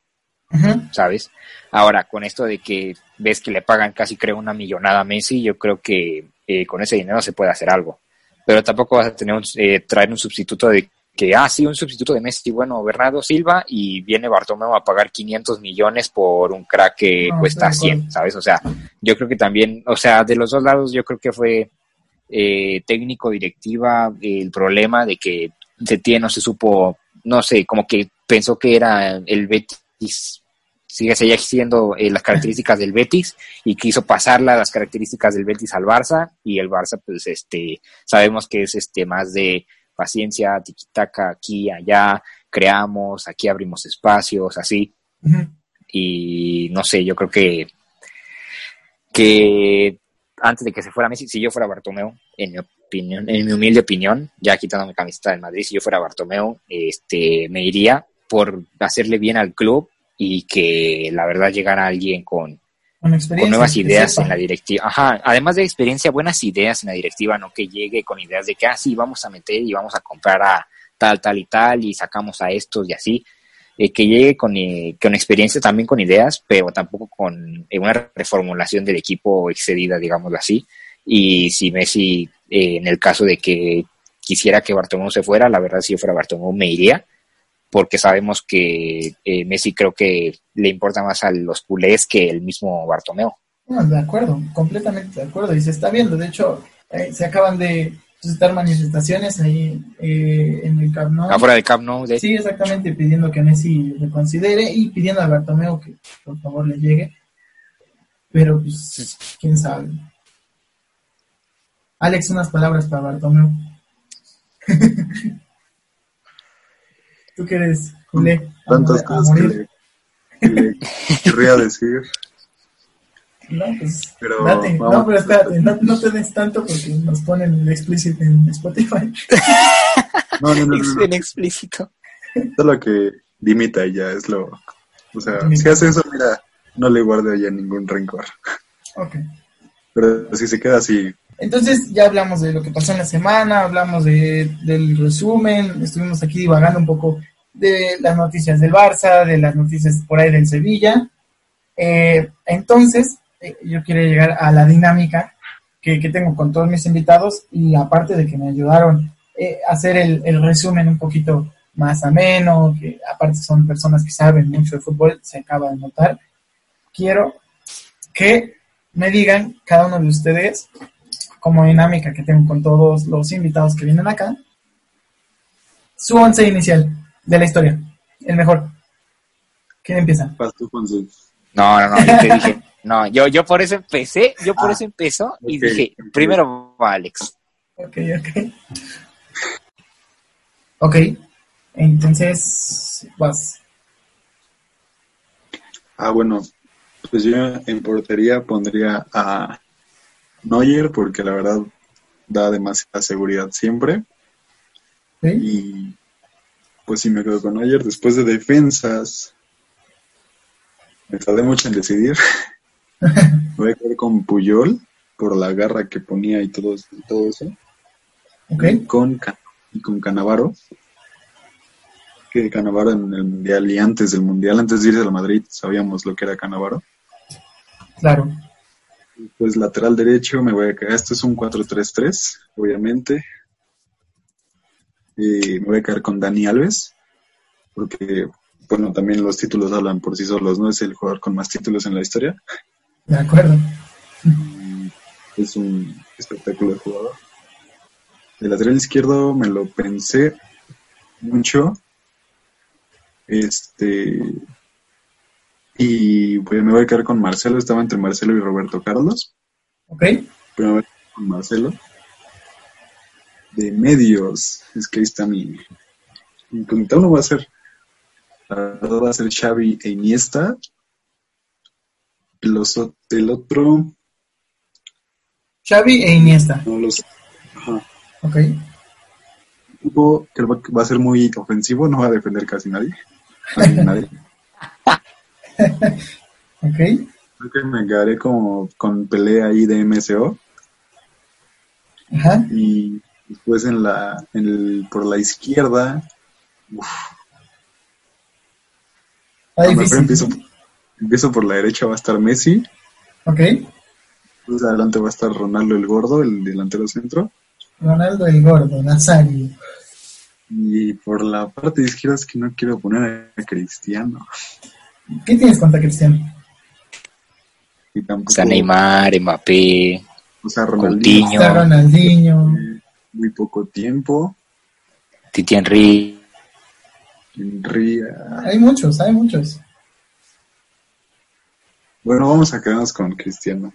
¿sabes? Ahora, con esto de que ves que le pagan casi creo una millonada a Messi, yo creo que eh, con ese dinero se puede hacer algo. Pero tampoco vas a tener eh, traer un sustituto de que, ah, sí, un sustituto de Messi, bueno, Bernardo Silva, y viene Bartomeu a pagar 500 millones por un crack que cuesta 100, ¿sabes? O sea, yo creo que también, o sea, de los dos lados, yo creo que fue eh, técnico, directiva, el problema de que tiene no se supo, no sé, como que pensó que era el Betis sigue seguía siendo eh, las características del Betis y quiso pasarla las características del Betis al Barça y el Barça pues este sabemos que es este más de paciencia, tiquitaca aquí allá, creamos, aquí abrimos espacios, así. Y no sé, yo creo que que antes de que se fuera Messi, si yo fuera Bartomeu, en mi opinión, en mi humilde opinión, ya quitando mi camiseta del Madrid, si yo fuera Bartomeu, este me iría por hacerle bien al club y que la verdad llegara alguien con, con, nuevas ideas en la directiva. Ajá, además de experiencia, buenas ideas en la directiva, no que llegue con ideas de que, ah, sí, vamos a meter y vamos a comprar a tal, tal y tal y sacamos a estos y así. Eh, que llegue con, eh, con experiencia también con ideas, pero tampoco con eh, una reformulación del equipo excedida, digámoslo así. Y si Messi, en el caso de que quisiera que Bartomeu se fuera, la verdad si yo fuera Bartomeu me iría, porque sabemos que eh, Messi creo que le importa más a los culés que el mismo Bartomeo. de acuerdo, completamente de acuerdo, y se está viendo, de hecho, eh, se acaban de suscitar manifestaciones ahí eh, en el Camp Nou. Afuera del Camp Nou, Sí, exactamente, pidiendo que Messi reconsidere y pidiendo a Bartomeo que por favor le llegue, pero pues, quién sabe. Alex, unas palabras para Bartomeo. ¿Tú qué eres, Tantas cosas que le, querría decir. No, pues pero date. No, pero espérate, no, no, te des tanto porque nos ponen el explícito en Spotify. No, no, no. no, En explícito. Solo que limita ya es lo... O sea, si hace eso, mira, no le guarde ya ningún rencor. Ok. Pero si se queda así, entonces ya hablamos de lo que pasó en la semana, hablamos de, del resumen, estuvimos aquí divagando un poco de las noticias del Barça, de las noticias por ahí del Sevilla. Eh, entonces, yo quiero llegar a la dinámica que, tengo con todos mis invitados y aparte de que me ayudaron eh, a hacer el, el, resumen un poquito más ameno, que aparte son personas que saben mucho de fútbol, se acaba de notar. quiero que me digan cada uno de ustedes, como dinámica que tengo con todos los invitados que vienen acá, su once inicial de la historia, el mejor. ¿Quién empieza? No, no, no, yo te dije. No, yo, yo por eso empecé, yo por Ah, eso empezó y dije, primero va Alex. Ok, ok. Ok, entonces vas. Ah, bueno, pues yo en portería pondría a Neuer porque la verdad da demasiada seguridad siempre. ¿Sí? Y pues sí me quedo con Neuer. Después de defensas, me tardé mucho en decidir. me voy a quedar con Puyol por la garra que ponía y todo, y todo eso. Ok, Y con, y con Canavaro. Que Canavaro en el Mundial y antes del Mundial, antes de irse a Madrid, sabíamos lo que era Canavaro. claro. Pues lateral derecho me voy a quedar. Esto es un 4-3-3, obviamente. Y me voy a quedar con Dani Alves, porque, bueno, también los títulos hablan por sí solos, ¿no? Es el jugador con más títulos en la historia. De acuerdo. Y es un espectáculo de jugador. El lateral izquierdo me lo pensé mucho. Este. Y pues me voy a quedar con Marcelo. Estaba entre Marcelo y Roberto Carlos. Ok, Pero me voy a quedar con Marcelo. De medios. Es que ahí está mi. Mi incógnita. Uno va a ser. La verdad va a ser Xavi e Iniesta. Los, el otro. Xavi e Iniesta. No los. Ajá. Ok, que va a ser muy ofensivo, no va a defender casi nadie. Nadie. ok, Creo que me quedaré como con pelea ahí de MSO ajá. y después en la en el, por la izquierda Está a lo mejor difícil. empiezo, empiezo por la derecha va a estar Messi, Ok, pues adelante va a estar Ronaldo el gordo, el delantero centro Ronaldo el Gordo, Nazario. y por la parte izquierda es que no quiero poner a Cristiano ¿Qué tienes contra Cristiano? y tampoco Neymar, Mbappé, o sea Ronaldinho Coutinho, Está Ronaldinho. muy poco tiempo Titi Henry. Henry, ah, Hay muchos, hay muchos. Bueno, vamos a quedarnos con Cristiano.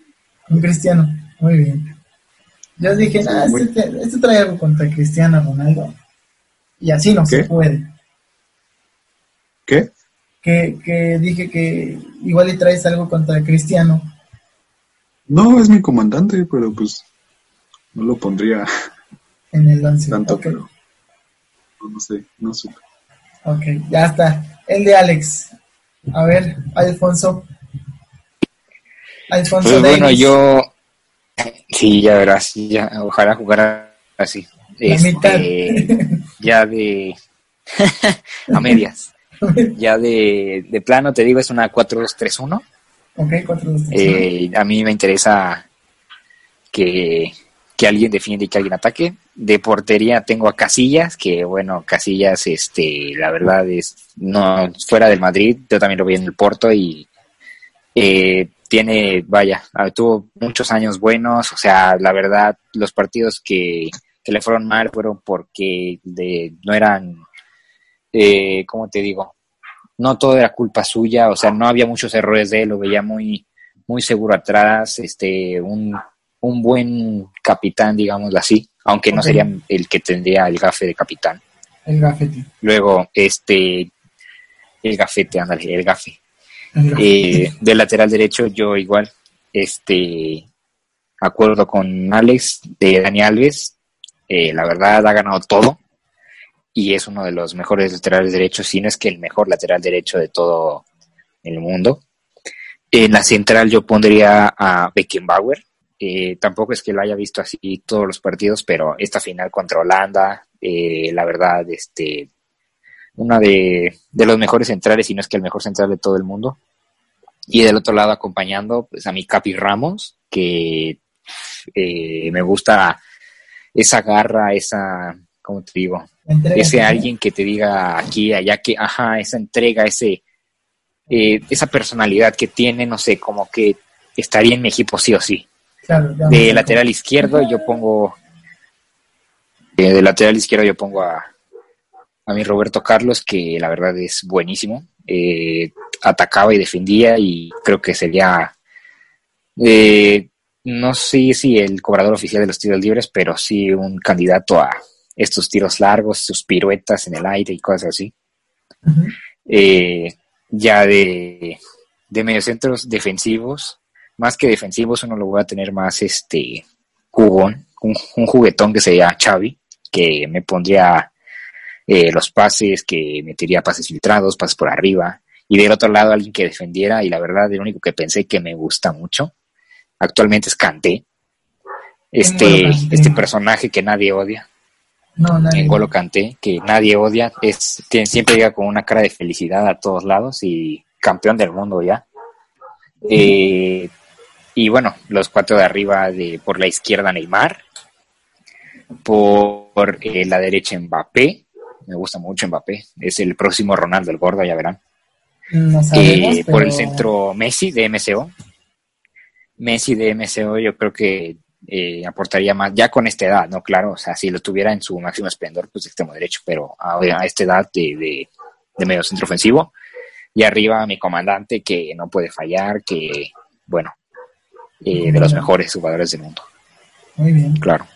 Un Cristiano, muy bien. Yo dije, muy- este, te- este trae algo contra Cristiano Ronaldo. Y así no se puede. ¿Qué? Que, que dije que igual y traes algo contra Cristiano. No, es mi comandante, pero pues no lo pondría en el 11. tanto, pero no, no sé, no supe. ok, ya está. El de Alex. A ver, Alfonso. Alfonso Pues bueno, Davis. yo. Sí, ya verás, ya, ojalá jugara así. Este, mitad. ya de. a medias. Ya de, de plano, te digo, es una 4-2-3-1. ok, 4 2 Eh, a mí me interesa que, que alguien defienda y que alguien ataque. De portería tengo a Casillas, que bueno, Casillas, este, la verdad es, no, fuera del Madrid, yo también lo vi en el Porto y eh, tiene, vaya, tuvo muchos años buenos, o sea, la verdad, los partidos que, que le fueron mal fueron porque de, no eran, eh, ¿cómo te digo? No todo era culpa suya, o sea, no había muchos errores de él, lo veía muy, muy seguro atrás, este, un, un buen capitán, digámoslo así, aunque no sería el que tendría el gafe de capitán. El gafete. Luego, este, el gafete, ándale, el gafe. Eh, de lateral derecho, yo igual, este, acuerdo con Alex de Dani Alves, eh, la verdad ha ganado todo y es uno de los mejores laterales derechos, si no es que el mejor lateral derecho de todo el mundo. En la central yo pondría a Beckenbauer. Eh, tampoco es que lo haya visto así todos los partidos, pero esta final contra Holanda, eh, la verdad, este, una de, de los mejores centrales, si no es que el mejor central de todo el mundo. Y del otro lado acompañando pues, a mi Capi Ramos, que eh, me gusta esa garra, esa, ¿cómo te digo? Entrega, Ese alguien que te diga aquí, allá, que, ajá, esa entrega, ese, eh, esa personalidad que tiene, no sé, como que estaría en mi equipo sí o sí. Claro, De lateral izquierdo yo pongo, eh, de lateral izquierdo yo pongo a, a mi Roberto Carlos, que la verdad es buenísimo. Eh, atacaba y defendía y creo que sería, eh, no sé si el cobrador oficial de los tiros libres, pero sí un candidato a estos tiros largos, sus piruetas en el aire y cosas así. Eh, ya de, de mediocentros defensivos, más que defensivos, uno lo voy a tener más este jugón, un, un juguetón que sería Xavi, que me pondría eh, los pases, que metería pases filtrados, pases por arriba, y del otro lado alguien que defendiera, y la verdad, el único que pensé que me gusta mucho, actualmente es Kanté, este, este personaje que nadie odia, No, nadie. en Golo Kanté, que nadie odia, es, tiene- siempre llega con una cara de felicidad a todos lados y campeón del mundo ya. Eh, y bueno, los cuatro de arriba, de por la izquierda Neymar, por eh, la derecha Mbappé, me gusta mucho Mbappé, es el próximo Ronaldo el gordo, ya verán. No sabemos, Eh, por el centro Messi de MCO. Messi de MCO yo creo que eh, aportaría más, ya con esta edad, ¿no? Claro, o sea, si lo tuviera en su máximo esplendor, pues extremo derecho, pero a, a esta edad de, de, de medio centro ofensivo. Y arriba mi comandante que no puede fallar, que, bueno, eh, de los mejores jugadores del mundo, Muy bien. claro.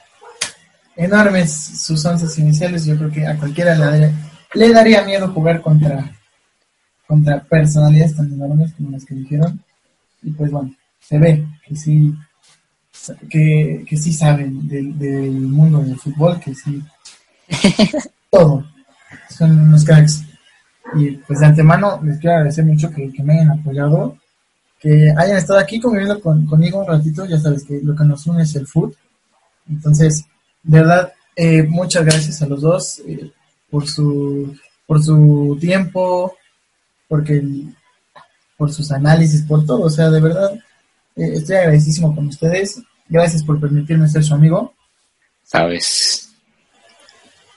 Enormes sus once iniciales. Yo creo que a cualquiera le daría, le daría miedo jugar contra, contra personalidades tan enormes como las que dijeron. Y pues bueno, se ve que sí, que, que sí saben del, del mundo del fútbol, que sí. todo. Son unos cracks. Y pues de antemano les quiero agradecer mucho que, que me hayan apoyado, que hayan estado aquí conviviendo con, conmigo un ratito. Ya sabes que lo que nos une es el fútbol. Entonces, de verdad, eh, muchas gracias a los dos eh, por su por su tiempo, porque por sus análisis, por todo. O sea, de verdad, eh, estoy agradecidísimo con ustedes. Gracias por permitirme ser su amigo. Sabes,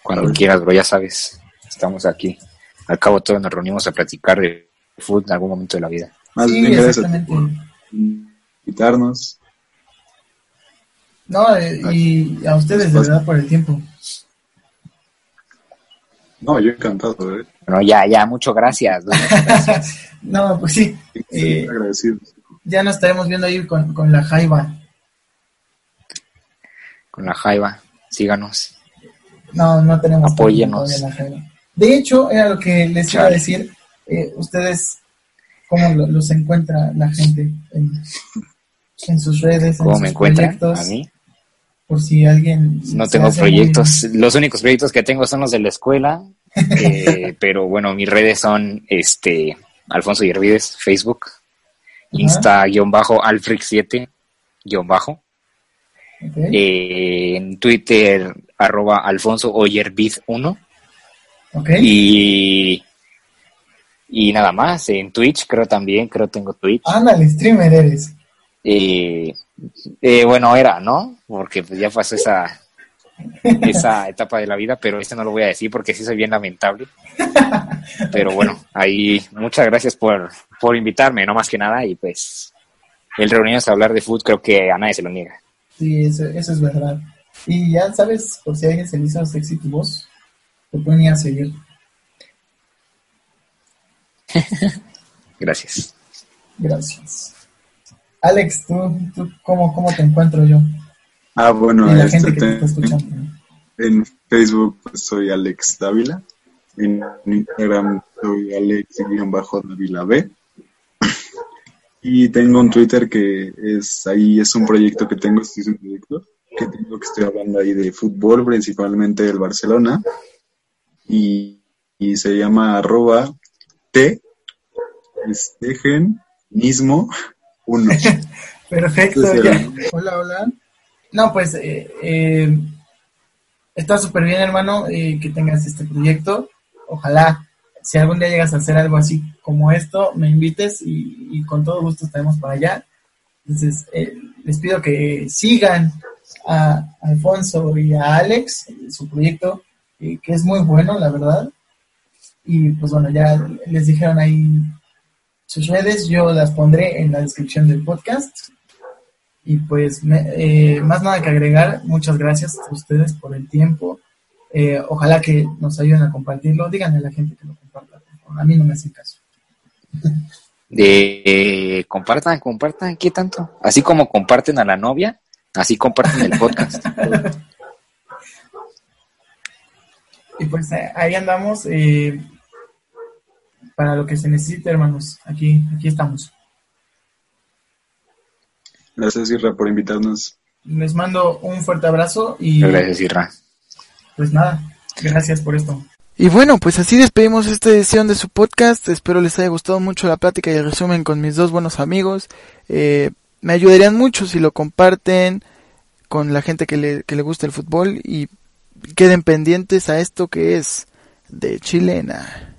cuando quieras, bro, ya sabes, estamos aquí. Al cabo todos nos reunimos a platicar de fútbol en algún momento de la vida. Más Sí, bien, gracias exactamente. por invitarnos. No, eh, y a ustedes, de verdad, por el tiempo. No, yo encantado, ¿eh? Bueno, ya, ya, muchas gracias. ¿no? No, pues sí, Eh, agradecido. ya nos estaremos viendo ahí con, con la Jaiba. Con la Jaiba, síganos. No, no tenemos Apóyenos. todavía la Jaiba. De hecho, era lo que les iba a decir. eh, ustedes, ¿cómo lo- los encuentra la gente en, en sus redes? en ¿Cómo sus me encuentran? proyectos? A mí. Por si alguien. No tengo proyectos. Los únicos proyectos que tengo son los de la escuela. eh, pero bueno, mis redes son este Alfonso Yervides, Facebook, Insta guion bajo, Alfric7 guion bajo. Ok. eh, en Twitter, arroba Alfonso Oyervid 1 ok. y, y nada más. En Twitch creo también, creo tengo Twitch. Ándale, streamer eres. Eh, eh, bueno, era, ¿no? Porque pues ya pasó esa, esa etapa de la vida, pero este no lo voy a decir porque sí soy bien lamentable. Pero bueno, ahí muchas gracias por, por invitarme, no más que nada, y pues el reunirnos a hablar de fútbol creo que a nadie se lo niega. Sí, eso, eso es verdad. Y ya sabes, por si alguien se le hizo sexy tu voz, te pueden ir a seguir. Gracias. Gracias. Alex, ¿tú, tú cómo, cómo te encuentro yo? Ah, bueno, y la este, gente que te está te- escuchando. en Facebook pues, soy Alex Dávila. En Instagram soy Alex-Dávila B. Y tengo un Twitter que es ahí, es un proyecto que tengo, es un proyecto que tengo que estoy hablando ahí de fútbol, principalmente del Barcelona. Y, y se llama arroba T Stegen mismo uno. Perfecto. Hola, hola. No, pues eh, eh, está súper bien, hermano, eh, que tengas este proyecto. Ojalá, si algún día llegas a hacer algo así como esto, me invites y, y con todo gusto estaremos para allá. Entonces, eh, les pido que sigan a Alfonso y a Alex, su proyecto, eh, que es muy bueno, la verdad. Y pues bueno, ya les dijeron ahí sus redes yo las pondré en la descripción del podcast. Y pues, eh, más nada que agregar, muchas gracias a ustedes por el tiempo. Eh, ojalá que nos ayuden a compartirlo. Díganle a la gente que lo comparta. A mí no me hacen caso. De compartan, compartan, ¿qué tanto? Así como comparten a la novia, así comparten el podcast. y pues eh, ahí andamos. Para lo que se necesite, hermanos. Aquí, aquí estamos. Gracias, Irra, por invitarnos. Les mando un fuerte abrazo y... Gracias, Irra. Pues nada, gracias por esto. Y bueno, pues así despedimos esta edición de su podcast. Espero les haya gustado mucho la plática y el resumen con mis dos buenos amigos. Eh, me ayudarían mucho si lo comparten con la gente que le, que le gusta el fútbol y queden pendientes a esto que es de chilena.